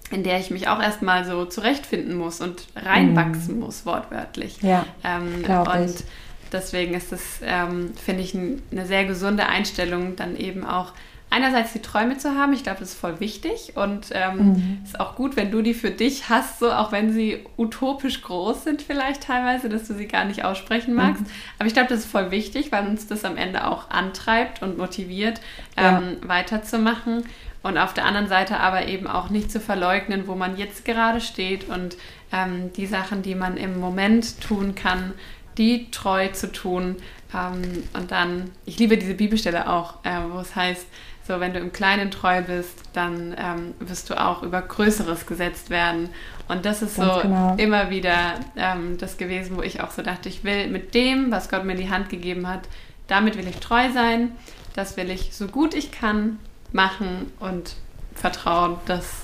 in der ich mich auch erstmal so zurechtfinden muss und reinwachsen mhm. muss, wortwörtlich. Ja, ähm, und ich. deswegen ist das, ähm, finde ich, eine sehr gesunde Einstellung, dann eben auch einerseits die Träume zu haben, ich glaube, das ist voll wichtig und ähm, mhm. ist auch gut, wenn du die für dich hast, so auch wenn sie utopisch groß sind vielleicht teilweise, dass du sie gar nicht aussprechen magst. Mhm. Aber ich glaube, das ist voll wichtig, weil uns das am Ende auch antreibt und motiviert, ähm, ja. weiterzumachen. Und auf der anderen Seite aber eben auch nicht zu verleugnen, wo man jetzt gerade steht und ähm, die Sachen, die man im Moment tun kann, die treu zu tun. Ähm, und dann, ich liebe diese Bibelstelle auch, äh, wo es heißt, so, wenn du im Kleinen treu bist, dann ähm, wirst du auch über Größeres gesetzt werden. Und das ist Ganz so genau. immer wieder ähm, das gewesen, wo ich auch so dachte, ich will mit dem, was Gott mir in die Hand gegeben hat, damit will ich treu sein. Das will ich so gut ich kann machen und vertrauen, dass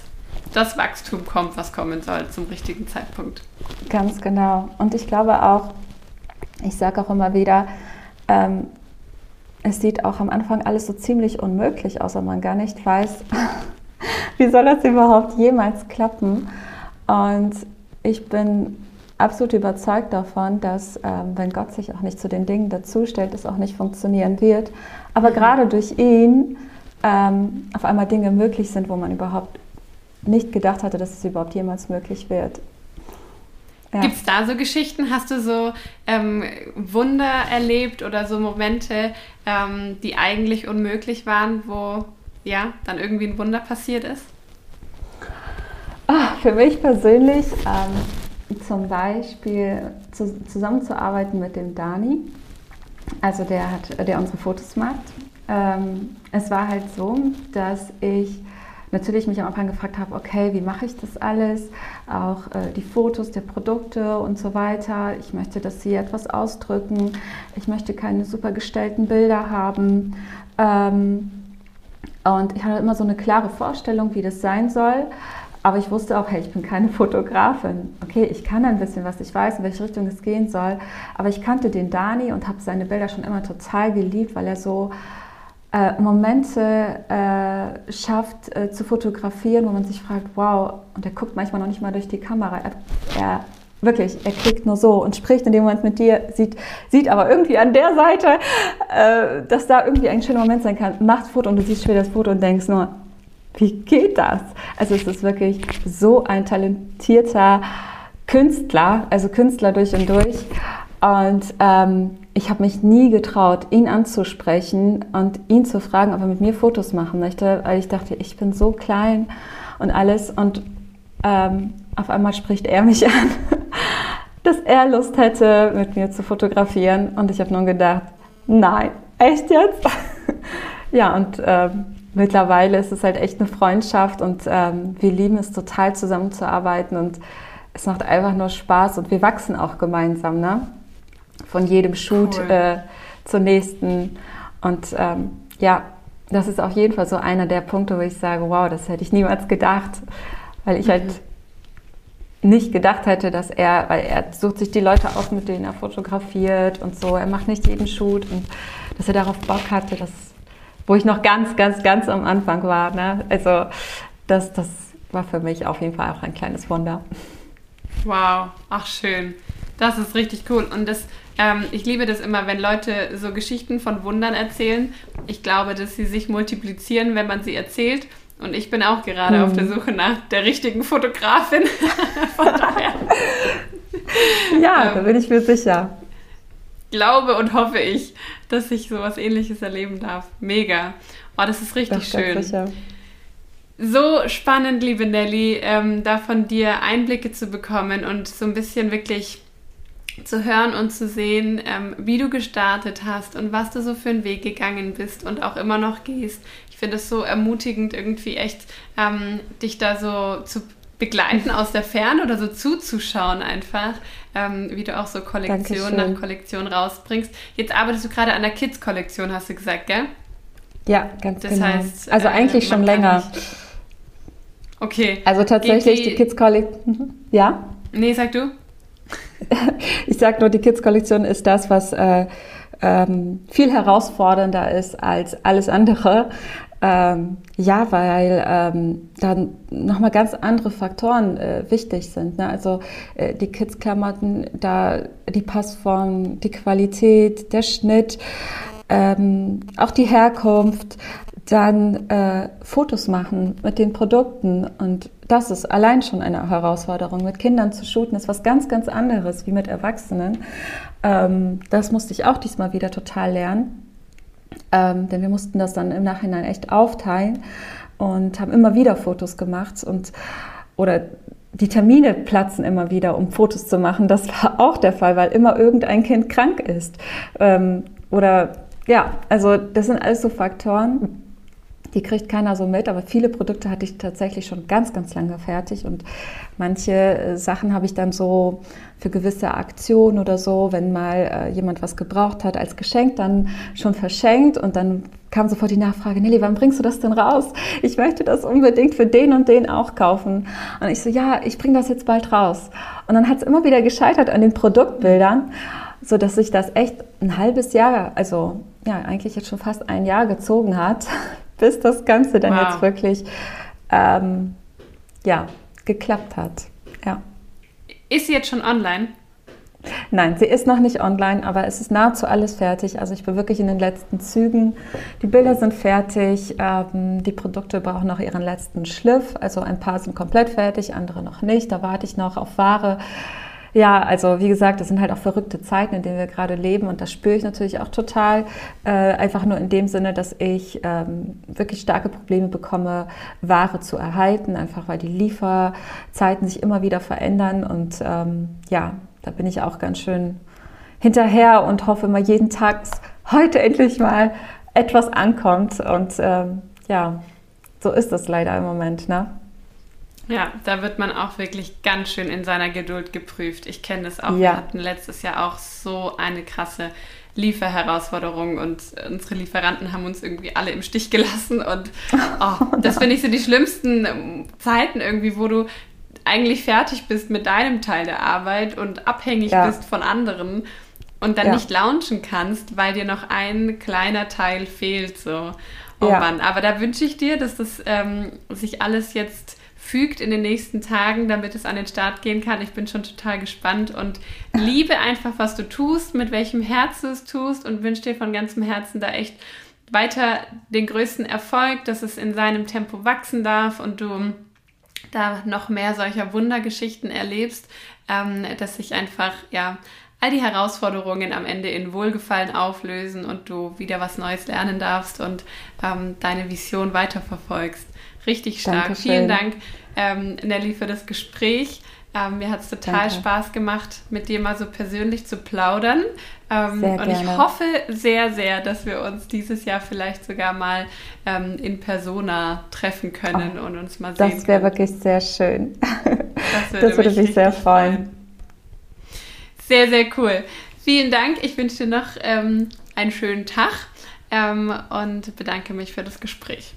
das Wachstum kommt, was kommen soll zum richtigen Zeitpunkt. Ganz genau. Und ich glaube auch, ich sage auch immer wieder, ähm, es sieht auch am Anfang alles so ziemlich unmöglich aus, wenn man gar nicht weiß, wie soll das überhaupt jemals klappen. Und ich bin absolut überzeugt davon, dass ähm, wenn Gott sich auch nicht zu den Dingen dazustellt, es auch nicht funktionieren wird. Aber gerade durch ihn ähm, auf einmal Dinge möglich sind, wo man überhaupt nicht gedacht hatte, dass es überhaupt jemals möglich wird. Ja. Gibt es da so Geschichten? Hast du so ähm, Wunder erlebt oder so Momente, ähm, die eigentlich unmöglich waren, wo ja dann irgendwie ein Wunder passiert ist? Oh, für mich persönlich ähm, zum Beispiel zu, zusammenzuarbeiten mit dem Dani, also der hat, der unsere Fotos macht. Ähm, es war halt so, dass ich natürlich mich am Anfang gefragt habe, okay, wie mache ich das alles? Auch äh, die Fotos der Produkte und so weiter. Ich möchte, dass sie etwas ausdrücken. Ich möchte keine super gestellten Bilder haben. Ähm, und ich hatte immer so eine klare Vorstellung, wie das sein soll. Aber ich wusste auch, hey, ich bin keine Fotografin. Okay, ich kann ein bisschen was, ich weiß, in welche Richtung es gehen soll. Aber ich kannte den Dani und habe seine Bilder schon immer total geliebt, weil er so äh, Momente äh, schafft äh, zu fotografieren, wo man sich fragt, wow, und er guckt manchmal noch nicht mal durch die Kamera. Er, er wirklich, er klickt nur so und spricht in dem Moment mit dir, sieht, sieht aber irgendwie an der Seite, äh, dass da irgendwie ein schöner Moment sein kann. Macht Foto und du siehst später das Foto und denkst nur, wie geht das? Also es ist wirklich so ein talentierter Künstler, also Künstler durch und durch. Und ähm, ich habe mich nie getraut, ihn anzusprechen und ihn zu fragen, ob er mit mir Fotos machen möchte, weil ich dachte, ich bin so klein und alles. Und ähm, auf einmal spricht er mich an, dass er Lust hätte, mit mir zu fotografieren. Und ich habe nun gedacht, nein, Echt jetzt? ja, und ähm, mittlerweile ist es halt echt eine Freundschaft und ähm, wir lieben es total zusammenzuarbeiten und es macht einfach nur Spaß und wir wachsen auch gemeinsam, ne? Von jedem Shoot cool. äh, zur nächsten. Und ähm, ja, das ist auf jeden Fall so einer der Punkte, wo ich sage, wow, das hätte ich niemals gedacht, weil ich halt mhm. halt nicht gedacht hätte, dass er, weil er sucht sich die Leute aus, mit denen er fotografiert und so, er macht nicht jeden Shoot und dass er darauf Bock hatte, das, wo ich noch ganz, ganz, ganz am Anfang war. Ne? Also das, das war für mich auf jeden Fall auch ein kleines Wunder. Wow, ach schön. Das ist richtig cool. Und das, ähm, ich liebe das immer, wenn Leute so Geschichten von Wundern erzählen. Ich glaube, dass sie sich multiplizieren, wenn man sie erzählt. Und ich bin auch gerade hm. auf der Suche nach der richtigen Fotografin. Von daher. ja, ähm, da bin ich mir sicher. Glaube und hoffe ich, dass ich sowas ähnliches erleben darf. Mega. Oh, das ist richtig das schön. Sicher. So spannend, liebe Nelly, ähm, da von dir Einblicke zu bekommen und so ein bisschen wirklich zu hören und zu sehen, ähm, wie du gestartet hast und was du so für einen Weg gegangen bist und auch immer noch gehst ich finde es so ermutigend, irgendwie echt ähm, dich da so zu begleiten aus der Ferne oder so zuzuschauen einfach, ähm, wie du auch so Kollektion nach Kollektion rausbringst. Jetzt arbeitest du gerade an der Kids-Kollektion, hast du gesagt, gell? Ja, ganz das genau. Heißt, also äh, eigentlich schon länger. Okay. Also tatsächlich die, die Kids-Kollektion. Ja? Nee, sag du. Ich sag nur, die Kids-Kollektion ist das, was äh, ähm, viel herausfordernder ist als alles andere. Ähm, ja, weil ähm, dann nochmal ganz andere Faktoren äh, wichtig sind. Ne? Also äh, die Kids-Klamotten, da die Passform, die Qualität, der Schnitt, ähm, auch die Herkunft, dann äh, Fotos machen mit den Produkten und das ist allein schon eine Herausforderung. Mit Kindern zu shooten ist was ganz, ganz anderes wie mit Erwachsenen. Ähm, das musste ich auch diesmal wieder total lernen. Ähm, denn wir mussten das dann im Nachhinein echt aufteilen und haben immer wieder Fotos gemacht und oder die Termine platzen immer wieder, um Fotos zu machen. Das war auch der Fall, weil immer irgendein Kind krank ist. Ähm, oder ja, also das sind alles so Faktoren, die kriegt keiner so mit, aber viele Produkte hatte ich tatsächlich schon ganz, ganz lange fertig und manche äh, Sachen habe ich dann so für gewisse Aktionen oder so, wenn mal äh, jemand was gebraucht hat als Geschenk, dann schon verschenkt und dann kam sofort die Nachfrage, Nelly, wann bringst du das denn raus? Ich möchte das unbedingt für den und den auch kaufen. Und ich so, ja, ich bringe das jetzt bald raus. Und dann hat es immer wieder gescheitert an den Produktbildern, so dass sich das echt ein halbes Jahr, also ja, eigentlich jetzt schon fast ein Jahr gezogen hat, bis das Ganze dann wow. jetzt wirklich ähm, ja, geklappt hat. Ja. Ist sie jetzt schon online? Nein, sie ist noch nicht online, aber es ist nahezu alles fertig. Also ich bin wirklich in den letzten Zügen. Die Bilder sind fertig, ähm, die Produkte brauchen noch ihren letzten Schliff. Also ein paar sind komplett fertig, andere noch nicht. Da warte ich noch auf Ware. Ja, also wie gesagt, das sind halt auch verrückte Zeiten, in denen wir gerade leben und das spüre ich natürlich auch total. Äh, einfach nur in dem Sinne, dass ich ähm, wirklich starke Probleme bekomme, Ware zu erhalten, einfach weil die Lieferzeiten sich immer wieder verändern und ähm, ja, da bin ich auch ganz schön hinterher und hoffe immer jeden Tag, dass heute endlich mal etwas ankommt und ähm, ja, so ist das leider im Moment, ne? Ja, da wird man auch wirklich ganz schön in seiner Geduld geprüft. Ich kenne das auch. Ja. Wir hatten letztes Jahr auch so eine krasse Lieferherausforderung und unsere Lieferanten haben uns irgendwie alle im Stich gelassen. Und oh, das finde ich so die schlimmsten Zeiten irgendwie, wo du eigentlich fertig bist mit deinem Teil der Arbeit und abhängig ja. bist von anderen und dann ja. nicht launchen kannst, weil dir noch ein kleiner Teil fehlt. So. Oh ja. Mann, aber da wünsche ich dir, dass das ähm, sich alles jetzt fügt in den nächsten Tagen, damit es an den Start gehen kann. Ich bin schon total gespannt und liebe einfach, was du tust, mit welchem Herz du es tust und wünsche dir von ganzem Herzen da echt weiter den größten Erfolg, dass es in seinem Tempo wachsen darf und du da noch mehr solcher Wundergeschichten erlebst, ähm, dass sich einfach, ja, all die Herausforderungen am Ende in Wohlgefallen auflösen und du wieder was Neues lernen darfst und ähm, deine Vision weiterverfolgst. Richtig stark. Dankeschön. Vielen Dank, ähm, Nelly, für das Gespräch. Ähm, mir hat es total Danke. Spaß gemacht, mit dir mal so persönlich zu plaudern. Ähm, und ich hoffe sehr, sehr, dass wir uns dieses Jahr vielleicht sogar mal ähm, in Persona treffen können oh, und uns mal sehen. Das wäre wirklich sehr schön. Das würde, das würde mich sehr freuen. freuen. Sehr, sehr cool. Vielen Dank. Ich wünsche dir noch ähm, einen schönen Tag ähm, und bedanke mich für das Gespräch.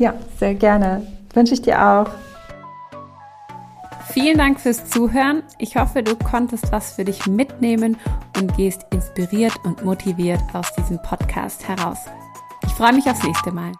Ja, sehr gerne. Wünsche ich dir auch. Vielen Dank fürs Zuhören. Ich hoffe, du konntest was für dich mitnehmen und gehst inspiriert und motiviert aus diesem Podcast heraus. Ich freue mich aufs nächste Mal.